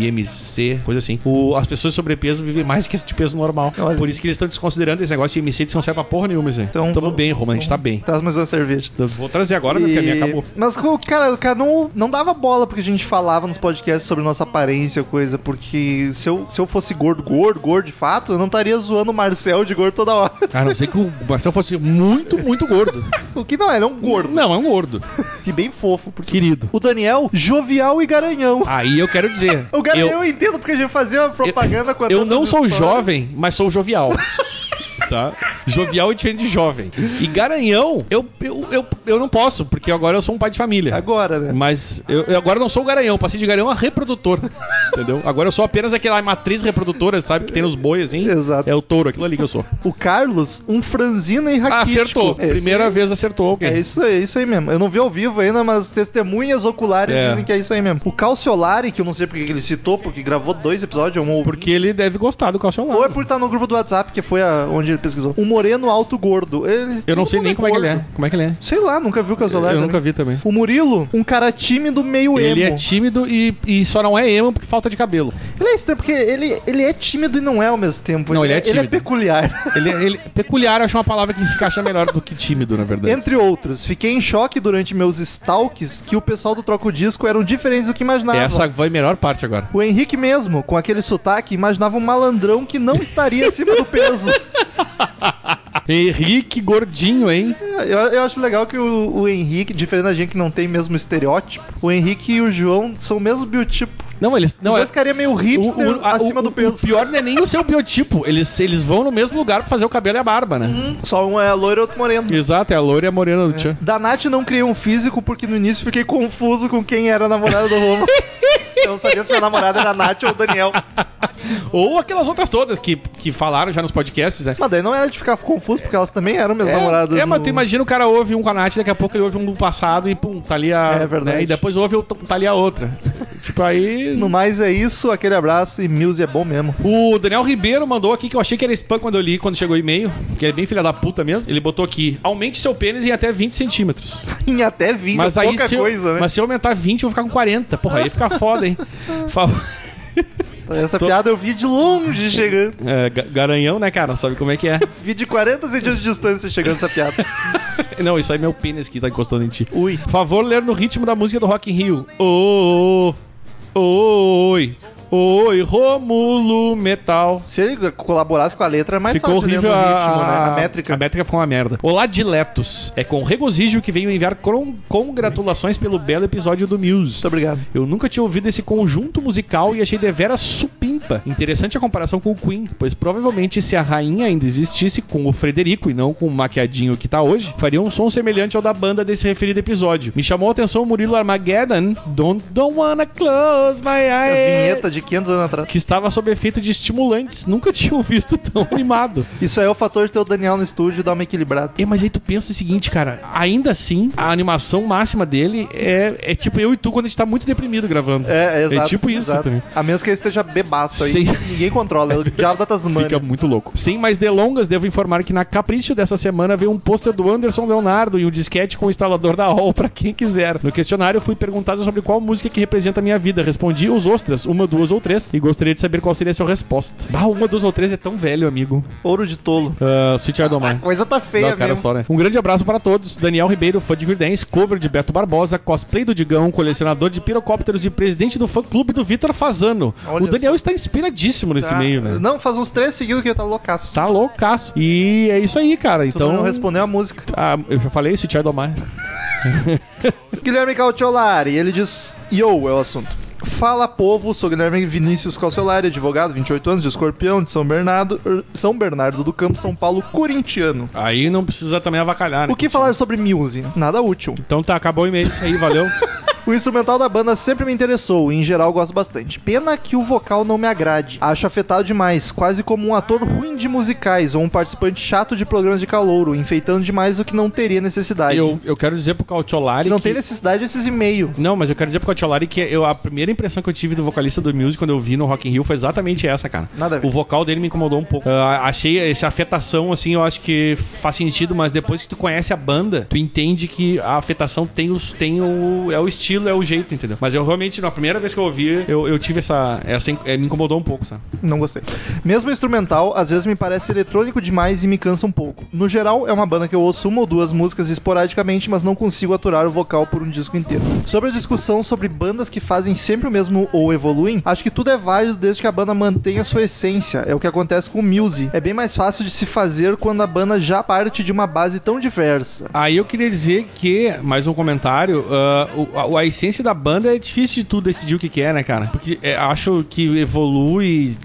IMC, coisa assim. O, as pessoas de sobrepeso vivem mais que esse de peso normal. Olha. Por isso que eles estão desconsiderando esse negócio de IMC, que não serve pra porra nenhuma, aí. Então, Tamo bem, Romulo, a gente tá bem. Traz mais uma cerveja. Eu vou trazer agora, né, porque a minha E- acabou. Mas, cara, o cara não, não dava bola porque a gente falava nos podcasts sobre nossa aparência, coisa. Porque se eu, se eu fosse gordo, gordo, gordo de fato, eu não estaria zoando o Marcel de gordo toda hora. A não ser que o Marcel fosse muito, muito gordo. O que não é, ele é um gordo. Não, é um gordo. E bem fofo, por. Querido. O Daniel, jovial e garanhão. Aí eu quero dizer. O garanhão eu, eu entendo porque a gente fazia uma propaganda com a Eu não sou histórias. jovem, mas sou jovial. tá? Jovial é diferente de jovem. E garanhão, eu, eu, eu, eu não posso, porque agora eu sou um pai de família. Agora, né? Mas eu, eu agora não sou o garanhão, passei de garanhão a reprodutor. entendeu? Agora eu sou apenas aquela matriz reprodutora, sabe? Que tem nos bois, assim. Exato. É o touro, aquilo ali que eu sou. O Carlos, um franzino e raquítico. acertou. É, Primeira vez acertou alguém. É isso aí, é isso aí mesmo. Eu não vi ao vivo ainda, mas testemunhas oculares É. dizem que é isso aí mesmo. O Calciolari, que eu não sei porque que ele citou, porque gravou dois episódios, um Porque ele deve gostar do calção Ou é por estar no grupo do WhatsApp, que foi a- onde ele pesquisou. Um moreno alto gordo. Ele- Eu não sei nem como é que ele é. gordo. Como é que ele é? Sei lá, nunca viu o Casolari. Eu né? nunca vi também. O Murilo, um cara tímido, meio Ele é emo. tímido e, e só não é emo porque falta de cabelo. Ele é estranho, porque ele, ele é tímido e não é ao mesmo tempo. Não, ele é Ele é tímido. peculiar. Ele, ele peculiar, eu acho uma palavra que se encaixa melhor do que tímido, na verdade. Entre outros, fiquei em choque durante meus stalks que o pessoal do Troco Disco eram diferentes do que imaginava. Essa foi a melhor parte agora. O Henrique mesmo, com aquele sotaque, imaginava um malandrão que não estaria acima do peso. Henrique Gordinho, hein? Eu, eu acho legal que o, o Henrique, diferente da gente que não tem mesmo estereótipo, o Henrique e o João são o mesmo biotipo. Não, eles. Os Não, é. dois carinha meio hipster o- a- acima o- do peso. O pior não é nem o seu biotipo. Eles, eles vão no mesmo lugar pra fazer o cabelo e a barba, né? Só um é loiro e outro moreno. Exato, é a loira e a morena do Tchan. Da Nath não criei um físico porque no início fiquei confuso com quem era a namorada do Romo. eu não sabia se minha namorada era a Nath ou o Daniel. Ou aquelas outras todas que, que falaram já nos podcasts, né? Mas daí não era de ficar confuso porque elas também eram minhas namoradas. É, mas no- tu imagina o cara ouve um com a Nath, daqui a pouco ele ouve um do passado e pum, tá ali a. É verdade. né? E depois ouve o tá ali a outra. Tipo, aí. No mais é isso, aquele abraço e Muse é bom mesmo. O Daniel Ribeiro mandou aqui que eu achei que era spam quando eu li, quando chegou o e-mail, que é bem filha da puta mesmo. Ele botou aqui: aumente seu pênis em até 20 centímetros. Em até 20, Mas aí, pouca se eu, coisa, né? mas se eu aumentar 20, eu vou ficar com 40. Porra, aí fica foda, hein? Fa- Essa tô- piada eu vi de longe chegando. É, ga- garanhão, né, cara? Sabe como é que é? Vi de 40 centímetros de distância chegando essa piada. Não, isso aí é meu pênis que tá encostando em ti. Ui. Favor ler no ritmo da música do Rock in Rio. Oi, oi, oi, Rômulo Metal. Se ele colaborasse com a letra, é mais ficou fácil horrível dentro do a, ritmo, né? A métrica. A métrica ficou uma merda. Olá, diletos. É com regozijo que venho enviar con- congratulações pelo belo episódio do Muse. Muito obrigado. Eu nunca tinha ouvido esse conjunto musical e achei deveras supimpa. Interessante a comparação com o Queen, pois provavelmente se a rainha ainda existisse com o Frederico e não com o maquiadinho que tá hoje, faria um som semelhante ao da banda desse referido episódio. Me chamou a atenção o Murilo Armageddon, Don't, don't Wanna Close My A Eyes. vinheta de 500 anos atrás. Que estava sob efeito de estimulantes. Nunca tinha o visto tão animado. Isso aí é o fator de ter o Daniel no estúdio e dar uma equilibrada. É, mas aí tu pensa o seguinte, cara. Ainda assim, a animação máxima dele é, é tipo eu e tu quando a gente tá muito deprimido gravando. É, é exato. tipo isso exato. também. A menos que ele esteja bebaço aí. Sim. Ninguém controla. É o diabo da Tasmania. Fica muito louco. Sem mais delongas, devo informar que na Capricho dessa semana veio um pôster do Anderson Leonardo e um disquete com o instalador da Hall pra quem quiser. No questionário fui perguntado sobre qual música que representa a minha vida. Respondi os ostras, uma, duas ou três, e gostaria de saber qual seria a sua resposta. Ah, uma, duas ou três é tão velho, amigo. Ouro de tolo. Uh, Sweet Child Mine. A coisa tá feia Não, cara, mesmo. só, né? Um grande abraço para todos. Daniel Ribeiro, fã de Creedence, cover de Beto Barbosa, cosplay do Digão, colecionador de pirocópteros e presidente do fã-clube do Vitor Fazano. Olha o Daniel está inspiradíssimo nesse Tá. meio, né? Não, faz uns três seguidos que ele tá loucaço. Tá loucaço. E é isso aí, cara. Tu Então. não respondeu a música. Ah, eu já falei, Sweet Child O'. Guilherme Cautiolari, ele diz: Yo, é o assunto. Fala povo, sou Guilherme Vinícius Calciolari, advogado, 28 anos, de Escorpião, de São Bernardo, er, São Bernardo do Campo, São Paulo, corintiano. Aí não precisa também avacalhar, né? O que falar sobre Muse? Nada útil. Então tá, acabou o e-mail. Isso aí, valeu. O instrumental da banda sempre me interessou e em geral gosto bastante. Pena que o vocal não me agrade. Acho afetado demais, quase como um ator ruim de musicais ou um participante chato de programas de calouro, enfeitando demais o que não teria necessidade. eu, eu quero dizer pro Cautiolari. Que não que- tem necessidade esses e-mail. Não, mas eu quero dizer pro Cautiolari que eu, a primeira impressão que eu tive do vocalista do Music quando eu vi no Rock in Rio foi exatamente essa, cara. Nada a ver. O vocal dele me incomodou um pouco. Ah, achei essa afetação, assim, eu acho que faz sentido, mas depois que tu conhece a banda, tu entende que a afetação tem, os, tem o. É o estilo, é o jeito, entendeu? Mas eu realmente, na primeira vez que eu ouvi, eu, eu tive essa. essa eh, me incomodou um pouco, sabe? Não gostei. Mesmo instrumental, às vezes me parece eletrônico demais e me cansa um pouco. No geral, é uma banda que eu ouço uma ou duas músicas esporadicamente, mas não consigo aturar o vocal por um disco inteiro. Sobre a discussão sobre bandas que fazem sempre o mesmo ou evoluem, acho que tudo é válido desde que a banda mantenha sua essência. É o que acontece com o Muse. É bem mais fácil de se fazer quando a banda já parte de uma base tão diversa. Aí eu queria dizer que, mais um comentário, ah, o- a, essência da banda é difícil de tu decidir o que, que é, né, cara? Porque é, acho que evolui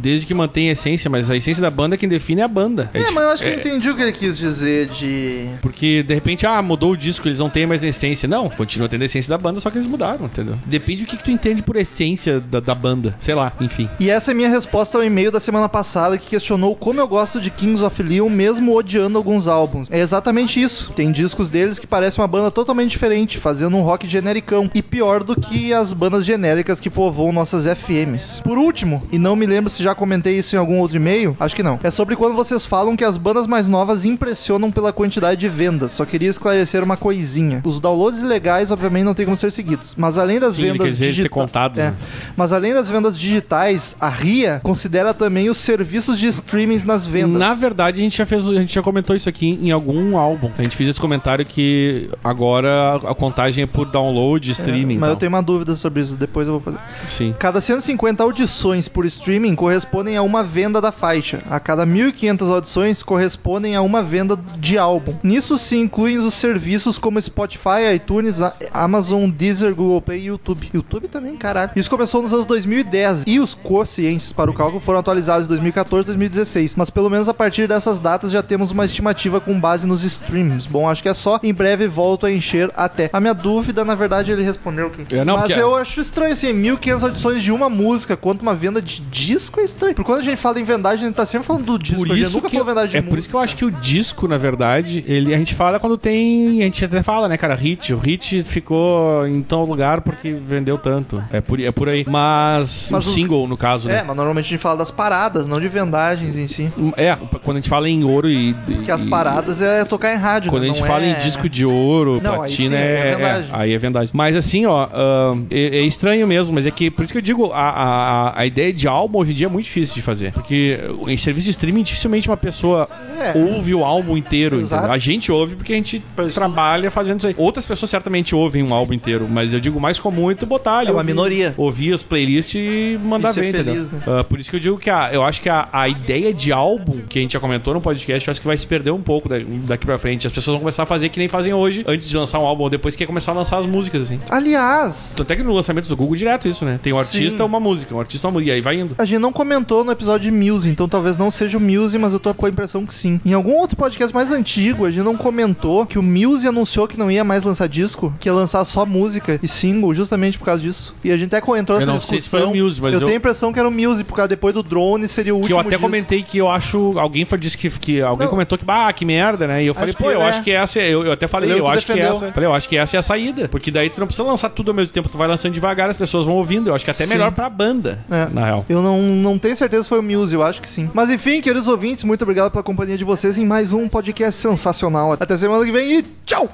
desde que mantém a essência, mas a essência da banda quem define é a banda. É, dif- mas eu acho que eu entendi o que ele quis dizer de. Porque de repente, ah, mudou o disco, eles não têm mais a essência. Não, continua tendo a essência da banda, só que eles mudaram, entendeu? Depende do que, que tu entende por essência da, da banda. Sei lá, enfim. E essa é minha resposta ao e-mail da semana passada que questionou como eu gosto de Kings of Leon mesmo odiando alguns álbuns. É exatamente isso. Tem discos deles que parecem uma banda totalmente diferente, fazendo um rock americão e pior do que as bandas genéricas que povoam nossas FMs. Por último, e não me lembro se já comentei isso em algum outro e-mail, acho que não. É sobre quando vocês falam que as bandas mais novas impressionam pela quantidade de vendas. Só queria esclarecer uma coisinha. Os downloads legais, obviamente, não tem como ser seguidos, mas além das Sim, vendas quer dizer de ser digita- contado, é. né? Mas além das vendas digitais, a RIA considera também os serviços de streaming nas vendas. Na verdade, a gente já fez, a gente já comentou isso aqui em algum álbum. A gente fez esse comentário que agora a contagem é por download, streaming. Mas e eu tenho uma dúvida sobre isso, depois eu vou fazer. Sim. Cada 150 audições por streaming correspondem a uma venda da faixa. A cada 1.500 audições correspondem a uma venda de álbum. Nisso se incluem os serviços como Spotify, iTunes, Amazon, Deezer, Google Play e YouTube. YouTube também, caralho. Isso começou nos anos 2010 e os quocientes para o cálculo foram atualizados em 2014 e 2016. Mas pelo menos a partir dessas datas já temos uma estimativa com base nos streams. Bom, acho que é só. Em breve volto a encher até. A minha dúvida, na verdade, ele respondeu aqui. É, não, Mas porque- eu acho estranho, assim, 1.500 audições de uma música, quanto uma venda de disco é estranho. Porque quando a gente fala em vendagem, a gente tá sempre falando do disco, Por a gente isso nunca que falou vendagem de é música. por isso que eu acho que o disco, na verdade, ele a gente fala quando tem, a gente até fala, né, cara, hit, o hit ficou em tal lugar porque vendeu tanto. É por, é por aí. Mas, Mas o os- single no caso, É, né? mas normalmente a gente fala das paradas, não de vendagens em si. É, quando a gente fala em ouro e, Que as e- paradas é tocar em rádio, Quando né? a gente Não fala é- em disco de ouro, Não, aí platina, sim, aí é é, é, verdade. aí é verdade. Mas assim, ó, ahn, é, é estranho mesmo, mas é que por isso que eu digo, a, a, a ideia de álbum hoje em dia é muito difícil de fazer. Porque em serviço de streaming, dificilmente uma pessoa É. ouve o álbum inteiro. A gente ouve porque a gente trabalha fazendo isso aí. Outras pessoas certamente ouvem um álbum inteiro, mas eu digo, o mais comum é tu botar ali. É uma ouvir- minoria. Ouvir as playlists e mandar E entendeu? feliz, né? Ah, por isso que eu digo que a, eu acho que a, a ideia de álbum que a gente já comentou no podcast, eu acho que vai se perder um pouco da- daqui pra frente. As pessoas vão começar a fazer que nem fazem hoje, antes de lançar um álbum, ou depois que é começar a lançar as músicas, assim. Aliás, Tanto é que no lançamento do Google direto isso, né? Tem um artista, Sim. uma música, um artista, uma música, e aí vai indo. a gente não comentou no episódio de Muse, então talvez não seja o Muse, mas eu tô com a impressão que sim. Em algum outro podcast mais antigo, a gente não comentou que o Muse anunciou que não ia mais lançar disco, que ia lançar só música e single, justamente por causa disso. E a gente até entrou Eu nessa sei se discussão. foi o Muse, mas eu, eu- tenho a impressão que era o Muse, por causa depois do drone seria o Que último eu até disco. comentei que eu acho. Alguém foi, disse que, que. Alguém Não. comentou que, bah, que merda, né? E eu falei, Acho pô, que eu é. acho que essa. é- Eu, eu até falei, Eu eu, que acho que defendeu. essa. Falei, eu acho que essa é a saída. Porque daí tu não precisa lançar tudo ao mesmo tempo, tu vai lançando devagar, as pessoas vão ouvindo. Eu acho que até é Sim. melhor pra banda, É. na real. Eu não, não tenho certeza se foi o Muse, eu acho que sim. Mas enfim, queridos ouvintes, muito obrigado pela companhia de vocês em mais um podcast sensacional. Até semana que vem e tchau!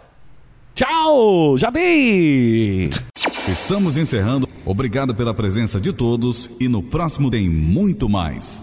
Tchau! Já dei! Estamos encerrando. Obrigado pela presença de todos e no próximo tem muito mais.